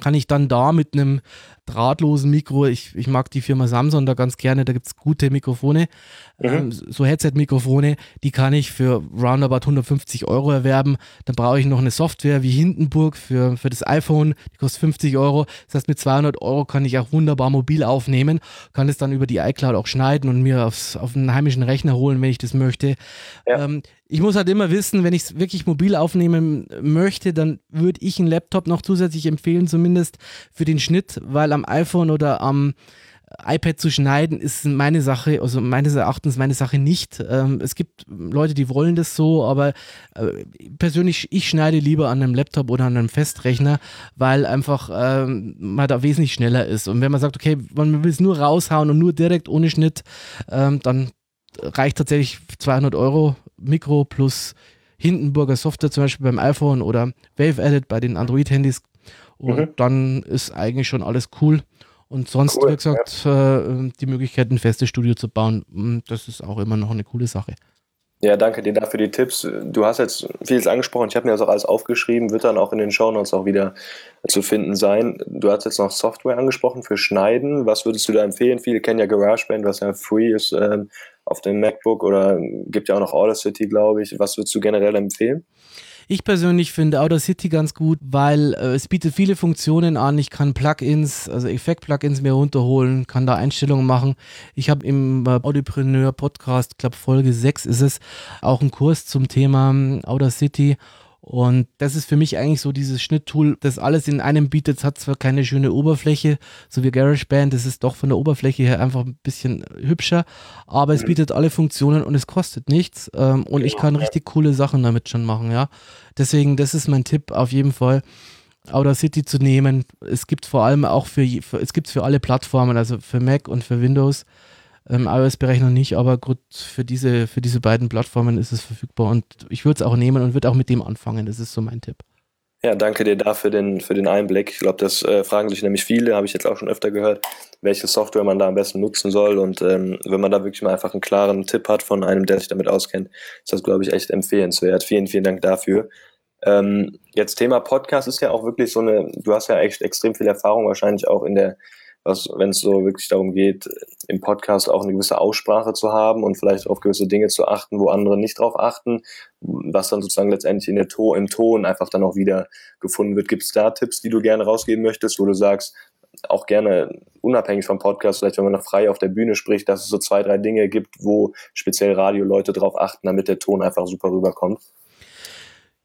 kann ich dann da mit einem drahtlosen Mikro, ich, ich mag die Firma Samsung da ganz gerne, da gibt es gute Mikrofone, mhm. ähm, so Headset-Mikrofone, die kann ich für roundabout 150 Euro erwerben. Dann brauche ich noch eine Software wie Hindenburg für, für das iPhone, die kostet 50 Euro. Das heißt, mit 200 Euro kann ich auch wunderbar mobil aufnehmen, kann es dann über die iCloud auch schneiden und mir aufs, auf einen heimischen Rechner holen, wenn ich das möchte. Ja. Ähm, ich muss halt immer wissen, wenn ich es wirklich mobil aufnehmen möchte, dann würde ich einen Laptop noch zusätzlich empfehlen, zumindest für den Schnitt, weil am iPhone oder am iPad zu schneiden ist meine Sache, also meines Erachtens meine Sache nicht. Ähm, es gibt Leute, die wollen das so, aber äh, persönlich, ich schneide lieber an einem Laptop oder an einem Festrechner, weil einfach ähm, man da wesentlich schneller ist. Und wenn man sagt, okay, man will es nur raushauen und nur direkt ohne Schnitt, ähm, dann reicht tatsächlich 200 Euro Mikro plus Hindenburger Software zum Beispiel beim iPhone oder Wave Edit bei den Android-Handys und mhm. dann ist eigentlich schon alles cool. Und sonst, cool, wie gesagt, ja. äh, die Möglichkeit, ein festes Studio zu bauen, hm, das ist auch immer noch eine coole Sache. Ja, danke dir dafür die Tipps. Du hast jetzt vieles angesprochen. Ich habe mir das auch alles aufgeschrieben, wird dann auch in den Shownotes auch wieder zu finden sein. Du hast jetzt noch Software angesprochen für Schneiden. Was würdest du da empfehlen? Viele kennen ja GarageBand, was ja free ist ähm, auf dem MacBook oder gibt ja auch noch Audacity, glaube ich. Was würdest du generell empfehlen? Ich persönlich finde Audacity ganz gut, weil äh, es bietet viele Funktionen an. Ich kann Plugins, also Effekt-Plugins mir runterholen, kann da Einstellungen machen. Ich habe im äh, Audiopreneur Podcast, glaube Folge 6 ist es, auch einen Kurs zum Thema ähm, Audacity und das ist für mich eigentlich so dieses Schnitttool, das alles in einem bietet. Es hat zwar keine schöne Oberfläche, so wie GarageBand, das ist doch von der Oberfläche her einfach ein bisschen hübscher, aber es mhm. bietet alle Funktionen und es kostet nichts. Ähm, und ich kann richtig coole Sachen damit schon machen, ja. Deswegen, das ist mein Tipp auf jeden Fall. Audacity zu nehmen. Es gibt vor allem auch für, für es gibt für alle Plattformen, also für Mac und für Windows. Ähm, iOS-Bereich noch nicht, aber gut, für diese, für diese beiden Plattformen ist es verfügbar und ich würde es auch nehmen und würde auch mit dem anfangen. Das ist so mein Tipp. Ja, danke dir dafür den, für den Einblick. Ich glaube, das äh, fragen sich nämlich viele, habe ich jetzt auch schon öfter gehört, welche Software man da am besten nutzen soll. Und ähm, wenn man da wirklich mal einfach einen klaren Tipp hat von einem, der sich damit auskennt, ist das, glaube ich, echt empfehlenswert. Vielen, vielen Dank dafür. Ähm, jetzt Thema Podcast ist ja auch wirklich so eine, du hast ja echt extrem viel Erfahrung wahrscheinlich auch in der was, wenn es so wirklich darum geht, im Podcast auch eine gewisse Aussprache zu haben und vielleicht auf gewisse Dinge zu achten, wo andere nicht drauf achten, was dann sozusagen letztendlich in der to im Ton einfach dann auch wieder gefunden wird. Gibt es da Tipps, die du gerne rausgeben möchtest, wo du sagst, auch gerne unabhängig vom Podcast, vielleicht wenn man noch frei auf der Bühne spricht, dass es so zwei, drei Dinge gibt, wo speziell Radioleute drauf achten, damit der Ton einfach super rüberkommt?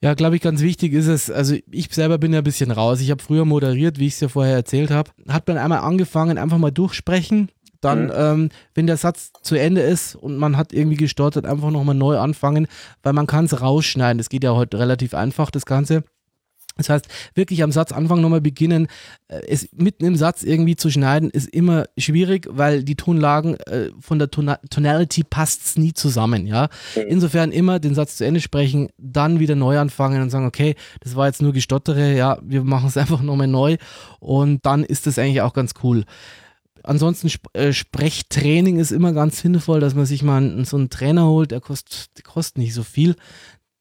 Ja, glaube ich, ganz wichtig ist es, also ich selber bin ja ein bisschen raus. Ich habe früher moderiert, wie ich es ja vorher erzählt habe. Hat man einmal angefangen, einfach mal durchsprechen. Dann, mhm. ähm, wenn der Satz zu Ende ist und man hat irgendwie gestartet, einfach nochmal neu anfangen, weil man kann es rausschneiden. Das geht ja heute relativ einfach, das Ganze. Das heißt, wirklich am Satzanfang nochmal beginnen. Äh, es mitten im Satz irgendwie zu schneiden, ist immer schwierig, weil die Tonlagen äh, von der Ton Tonality passt nie zusammen, ja. Insofern immer den Satz zu Ende sprechen, dann wieder neu anfangen und sagen, okay, das war jetzt nur Gestottere, ja, wir machen es einfach nochmal neu und dann ist das eigentlich auch ganz cool. Ansonsten äh, Sprechtraining ist immer ganz sinnvoll, dass man sich mal so einen Trainer holt, der kostet, der kostet nicht so viel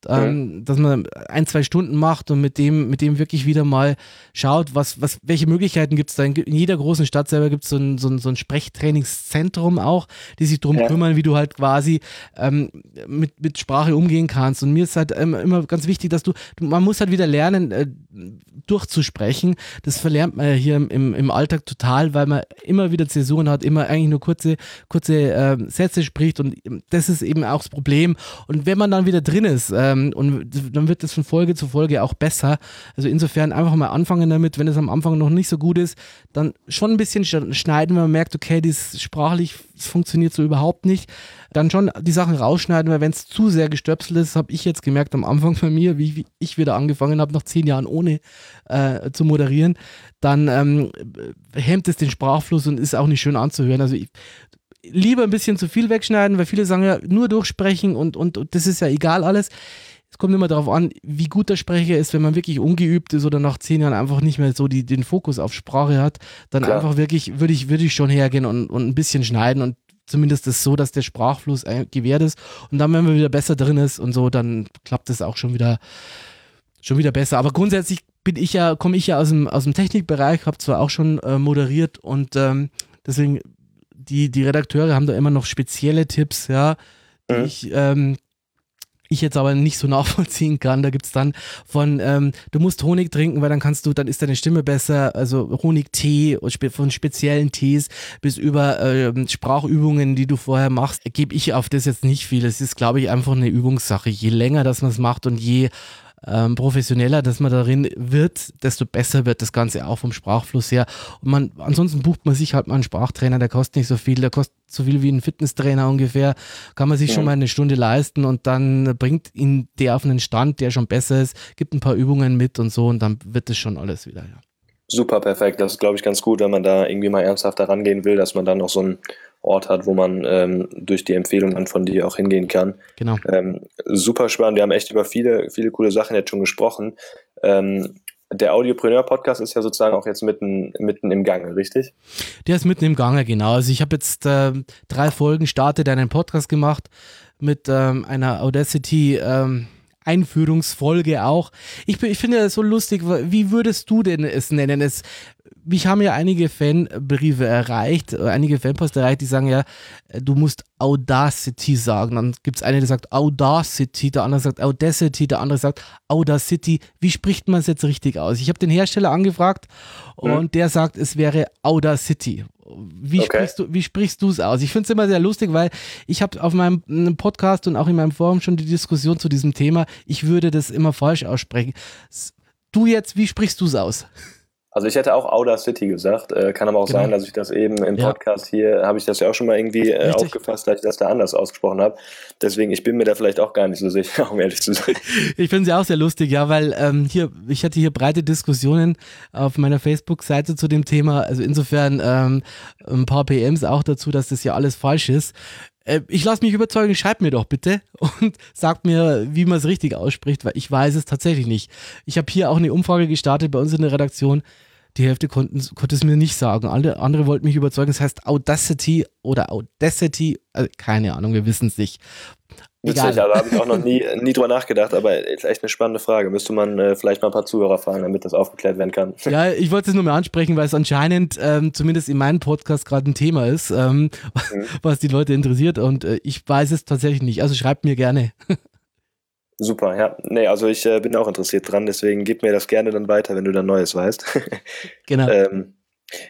ähm, dass man ein, zwei Stunden macht und mit dem, mit dem wirklich wieder mal schaut, was, was, welche Möglichkeiten gibt es da. In, jeder großen Stadt selber gibt so es ein, so, ein, so ein Sprechtrainingszentrum auch, die sich darum ja. kümmern, wie du halt quasi ähm, mit, mit Sprache umgehen kannst. Und mir ist halt ähm, immer ganz wichtig, dass du, man muss halt wieder lernen, äh, durchzusprechen. Das verlernt man ja hier im, im Alltag total, weil man immer wieder Zäsuren hat, immer eigentlich nur kurze, kurze äh, Sätze spricht und das ist eben auch das Problem. Und wenn man dann wieder drin ist, äh, ähm, und dann wird das von Folge zu Folge auch besser. Also insofern einfach mal anfangen damit, wenn es am Anfang noch nicht so gut ist, dann schon ein bisschen schneiden, wenn man merkt, okay, das sprachlich das funktioniert so überhaupt nicht. Dann schon die Sachen rausschneiden, weil wenn es zu sehr gestöpselt ist, habe ich jetzt gemerkt am Anfang bei mir, wie, ich wieder angefangen habe, nach zehn Jahren ohne äh, zu moderieren, dann ähm, hemmt es den Sprachfluss und ist auch nicht schön anzuhören. Also ich, lieber ein bisschen zu viel wegschneiden, weil viele sagen ja, nur durchsprechen und, und, und das ist ja egal alles. Es kommt immer darauf an, wie gut der Sprecher ist, wenn man wirklich ungeübt ist oder nach zehn Jahren einfach nicht mehr so die, den Fokus auf Sprache hat, dann Klar. einfach wirklich, würde ich, würde ich schon hergehen und, und ein bisschen schneiden und zumindest das so, dass der Sprachfluss gewährt ist. Und dann, wenn man wieder besser drin ist und so, dann klappt es auch schon wieder, schon wieder besser. Aber grundsätzlich bin ich ja, komme ich ja aus dem, aus dem Technikbereich, habe zwar auch schon äh, moderiert und ähm, deswegen die, die Redakteure haben da immer noch spezielle Tipps, ja, die mhm. ich, ähm, ich jetzt aber nicht so nachvollziehen kann. Da gibt es dann von, ähm, du musst Honig trinken, weil dann kannst du, dann ist deine Stimme besser. Also Honigtee von speziellen Tees bis über ähm, Sprachübungen, die du vorher machst, gebe ich auf das jetzt nicht viel. Es ist, glaube ich, einfach eine Übungssache. Je länger das man es macht und je ähm, professioneller, dass man darin wird, desto besser wird das Ganze auch vom Sprachfluss her. Und man, ansonsten bucht man sich halt mal einen Sprachtrainer, der kostet nicht so viel, der kostet so viel wie ein Fitnesstrainer ungefähr, kann man sich ja. schon mal eine Stunde leisten und dann bringt ihn der auf einen Stand, der schon besser ist, gibt ein paar Übungen mit und so und dann wird es schon alles wieder, ja. Super perfekt. Das ist, glaube ich, ganz gut, wenn man da irgendwie mal ernsthaft herangehen will, dass man dann noch so ein Ort hat, wo man ähm, durch die Empfehlung dann von dir auch hingehen kann. Genau. Ähm, super spannend. Wir haben echt über viele, viele coole Sachen jetzt schon gesprochen. Ähm, der Audiopreneur-Podcast ist ja sozusagen auch jetzt mitten, mitten im Gange, richtig? Der ist mitten im Gange, genau. Also ich habe jetzt äh, drei Folgen startet einen Podcast gemacht mit ähm, einer Audacity ähm, Einführungsfolge auch. Ich, ich finde es so lustig, wie würdest du denn es nennen? Es mich haben ja einige Fanbriefe erreicht, äh, einige Fanpost erreicht, die sagen ja, äh, du musst Audacity sagen. Dann gibt es eine, die sagt Audacity, der andere sagt Audacity, der andere sagt Audacity. Wie spricht man es jetzt richtig aus? Ich habe den Hersteller angefragt mhm. und der sagt, es wäre Audacity. Wie okay. sprichst du, wie sprichst du es aus? Ich finde es immer sehr lustig, weil ich habe auf meinem Podcast und auch in meinem Forum schon die Diskussion zu diesem Thema. Ich würde das immer falsch aussprechen. Du jetzt, wie sprichst du es aus? Also ich hätte auch Audacity gesagt. Äh, kann aber auch genau. sein, dass ich das eben im Podcast ja. hier, habe ich das ja auch schon mal irgendwie äh, aufgefasst, dass ich das da anders ausgesprochen habe. Deswegen, ich bin mir da vielleicht auch gar nicht so sicher, um ehrlich zu sein. Ich finde sie auch sehr lustig, ja, weil ähm, hier, ich hatte hier breite Diskussionen auf meiner Facebook-Seite zu dem Thema. Also insofern ähm, ein paar PMs auch dazu, dass das ja alles falsch ist. Äh, ich lasse mich überzeugen, schreibt mir doch bitte und sagt mir, wie man es richtig ausspricht, weil ich weiß es tatsächlich nicht. Ich habe hier auch eine Umfrage gestartet bei uns in der Redaktion. Die Hälfte konnte es mir nicht sagen. Alle andere wollten mich überzeugen. Es das heißt Audacity oder Audacity. Also keine Ahnung, wir wissen es nicht. Witzig, also habe ich auch noch nie, nie drüber nachgedacht, aber ist echt eine spannende Frage. Müsste man äh, vielleicht mal ein paar Zuhörer fragen, damit das aufgeklärt werden kann. Ja, ich wollte es nur mal ansprechen, weil es anscheinend ähm, zumindest in meinem Podcast gerade ein Thema ist, ähm, mhm. was die Leute interessiert und äh, ich weiß es tatsächlich nicht. Also schreibt mir gerne. Super, ja. Nee, also ich äh, bin auch interessiert dran, deswegen gib mir das gerne dann weiter, wenn du dann Neues weißt. genau. ähm,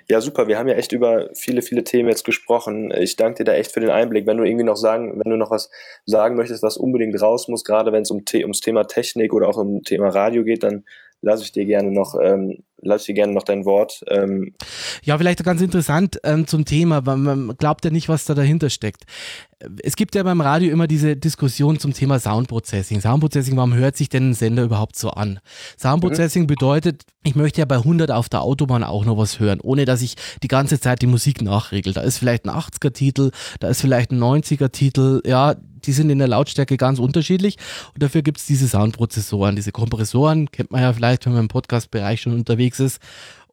ja, super. Wir haben ja echt über viele, viele Themen jetzt gesprochen. Ich danke dir da echt für den Einblick. Wenn du irgendwie noch sagen, wenn du noch was sagen möchtest, was unbedingt raus muss, gerade wenn es um ums Thema Technik oder auch um Thema Radio geht, dann lasse ich dir gerne noch, ähm, lasse ich dir gerne noch dein Wort. Ähm. Ja, vielleicht ganz interessant ähm, zum Thema, weil man glaubt ja nicht, was da dahinter steckt. Es gibt ja beim Radio immer diese Diskussion zum Thema Soundprocessing. Soundprocessing, warum hört sich denn ein Sender überhaupt so an? Soundprocessing mhm. bedeutet, ich möchte ja bei 100 auf der Autobahn auch noch was hören, ohne dass ich die ganze Zeit die Musik nachregel. Da ist vielleicht ein 80er-Titel, da ist vielleicht ein 90er-Titel, ja, die sind in der Lautstärke ganz unterschiedlich und dafür gibt es diese Soundprozessoren, diese Kompressoren, kennt man ja vielleicht, wenn man im Podcast-Bereich schon unterwegs ist.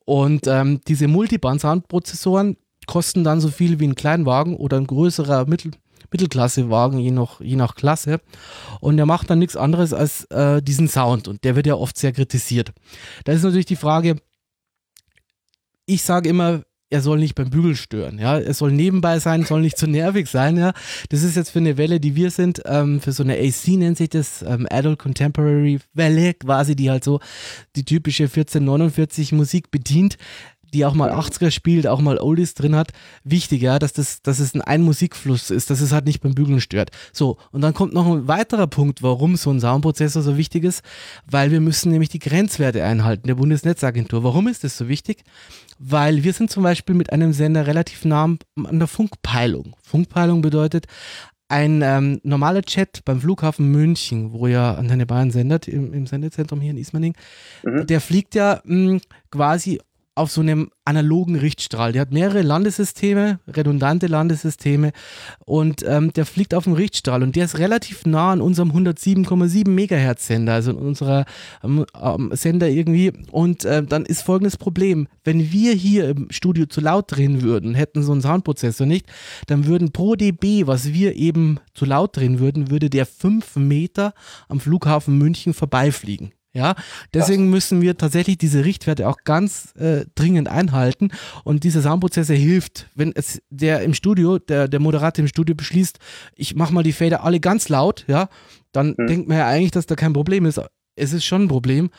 Und ähm, diese Multiband-Soundprozessoren kosten dann so viel wie ein Kleinwagen oder ein größerer Mittel Mittelklassewagen, je nach, je nach Klasse. Und der macht dann nichts anderes als äh, diesen Sound und der wird ja oft sehr kritisiert. Da ist natürlich die Frage, ich sage immer, er soll nicht beim Bügel stören, ja. Er soll nebenbei sein, soll nicht zu nervig sein, ja. Das ist jetzt für eine Welle, die wir sind, ähm, für so eine AC nennt sich das, ähm, Adult Contemporary Welle, quasi, die halt so die typische 1449 Musik bedient die auch mal 80er spielt, auch mal Oldies drin hat, wichtig, ja, dass, das, dass es ein, ein Musikfluss ist, dass es halt nicht beim Bügeln stört. So, und dann kommt noch ein weiterer Punkt, warum so ein Soundprozessor so wichtig ist, weil wir müssen nämlich die Grenzwerte einhalten der Bundesnetzagentur. Warum ist das so wichtig? Weil wir sind zum Beispiel mit einem Sender relativ nah an der Funkpeilung. Funkpeilung bedeutet, ein ähm, normaler Chat beim Flughafen München, wo ja Antenne Bayern sendet, im, im Sendezentrum hier in Ismaning, mhm. der fliegt ja mh, hm, quasi auf so einem analogen Richtstrahl. Der hat mehrere Landesysteme, redundante Landesysteme und ähm, der fliegt auf dem Richtstrahl und der ist relativ nah an unserem 107,7 Megahertz Sender, also in unserer ähm, ähm, Sender irgendwie. Und äh, dann ist folgendes Problem: Wenn wir hier im Studio zu laut drehen würden, hätten so einen Soundprozessor nicht, dann würden pro dB, was wir eben zu laut drehen würden, würde der 5 Meter am Flughafen München vorbeifliegen. Ja, deswegen müssen wir tatsächlich diese Richtwerte auch ganz äh, dringend einhalten. Und dieser Soundprozessor hilft, wenn es der im Studio, der, der Moderator im Studio beschließt, ich mache mal die Fader alle ganz laut, ja, dann mhm. denkt man ja eigentlich, dass da kein Problem ist. Es ist schon ein Problem,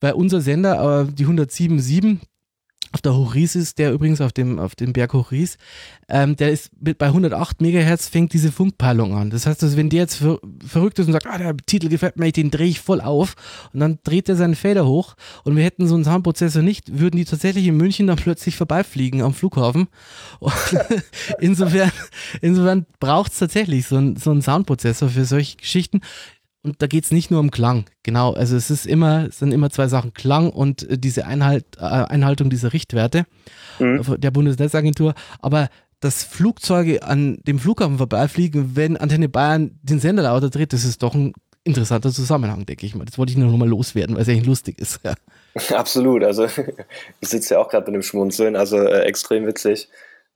weil unser Sender, äh, die 107.7, auf der Hochries ist, der übrigens auf dem, auf dem Berg Hochries, ähm, der ist mit, bei 108 Megahertz fängt diese Funkpeilung an. Das heißt, dass wenn der jetzt ver verrückt ist und sagt, ah, der Titel gefällt mir, den drehe ich voll auf und dann dreht er seinen Fader hoch und wir hätten so einen Soundprozessor nicht, würden die tatsächlich in München dann plötzlich vorbeifliegen am Flughafen. insofern insofern braucht es tatsächlich so, ein, so einen Soundprozessor für solche Geschichten. Und da geht es nicht nur um Klang, genau. Also es ist immer, es sind immer zwei Sachen, Klang und äh, diese Einhalt, äh, Einhaltung dieser Richtwerte mhm. der Bundesnetzagentur. Aber dass Flugzeuge an dem Flughafen vorbeifliegen, wenn Antenne Bayern den Sender lauter dreht, das ist doch ein interessanter Zusammenhang, denke ich mal. Das wollte ich nur noch mal loswerden, weil es eigentlich lustig ist. Ja. Absolut, also ich sitze ja auch gerade mit dem Schmunzeln, also äh, extrem witzig.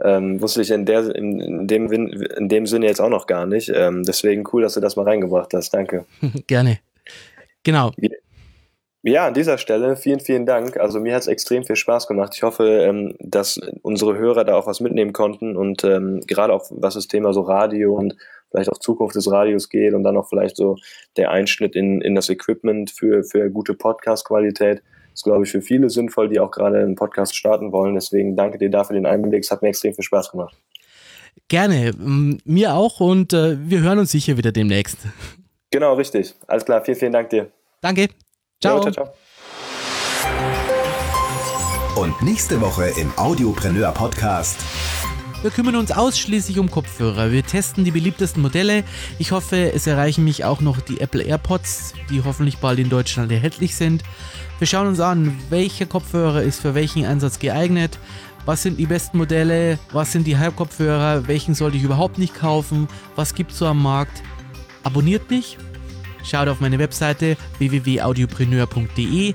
Ähm, wusste ich in, der, in, in, dem, in dem Sinne jetzt auch noch gar nicht. Ähm, deswegen cool, dass du das mal reingebracht hast. Danke. Gerne. Genau. Ja, an dieser Stelle vielen, vielen Dank. Also mir hat es extrem viel Spaß gemacht. Ich hoffe, ähm, dass unsere Hörer da auch was mitnehmen konnten und ähm, gerade auch was das Thema so Radio und vielleicht auch Zukunft des Radios geht und dann auch vielleicht so der Einschnitt in, in das Equipment für, für gute Podcast-Qualität ist, glaube ich, für viele sinnvoll, die auch gerade einen Podcast starten wollen. Deswegen danke dir dafür den Einblick. Es hat mir extrem viel Spaß gemacht. Gerne, mir auch und äh, wir hören uns sicher wieder demnächst. Genau, richtig. Alles klar, vielen, vielen Dank dir. Danke. Ciao. ciao, ciao. Und nächste Woche im Audiopreneur Podcast. Wir kümmern uns ausschließlich um Kopfhörer. Wir testen die beliebtesten Modelle. Ich hoffe, es erreichen mich auch noch die Apple AirPods, die hoffentlich bald in Deutschland erhältlich sind. Wir schauen uns an, welcher Kopfhörer ist für welchen Einsatz geeignet. Was sind die besten Modelle? Was sind die Halbkopfhörer? Welchen sollte ich überhaupt nicht kaufen? Was gibt es so am Markt? Abonniert mich, Schaut auf meine Webseite www.audiopreneur.de.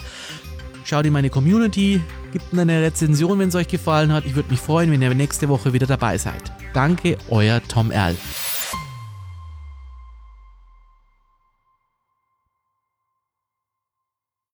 Schaut in meine Community, gebt mir eine Rezension, wenn es euch gefallen hat. Ich würde mich freuen, wenn ihr nächste Woche wieder dabei seid. Danke, euer Tom Erl.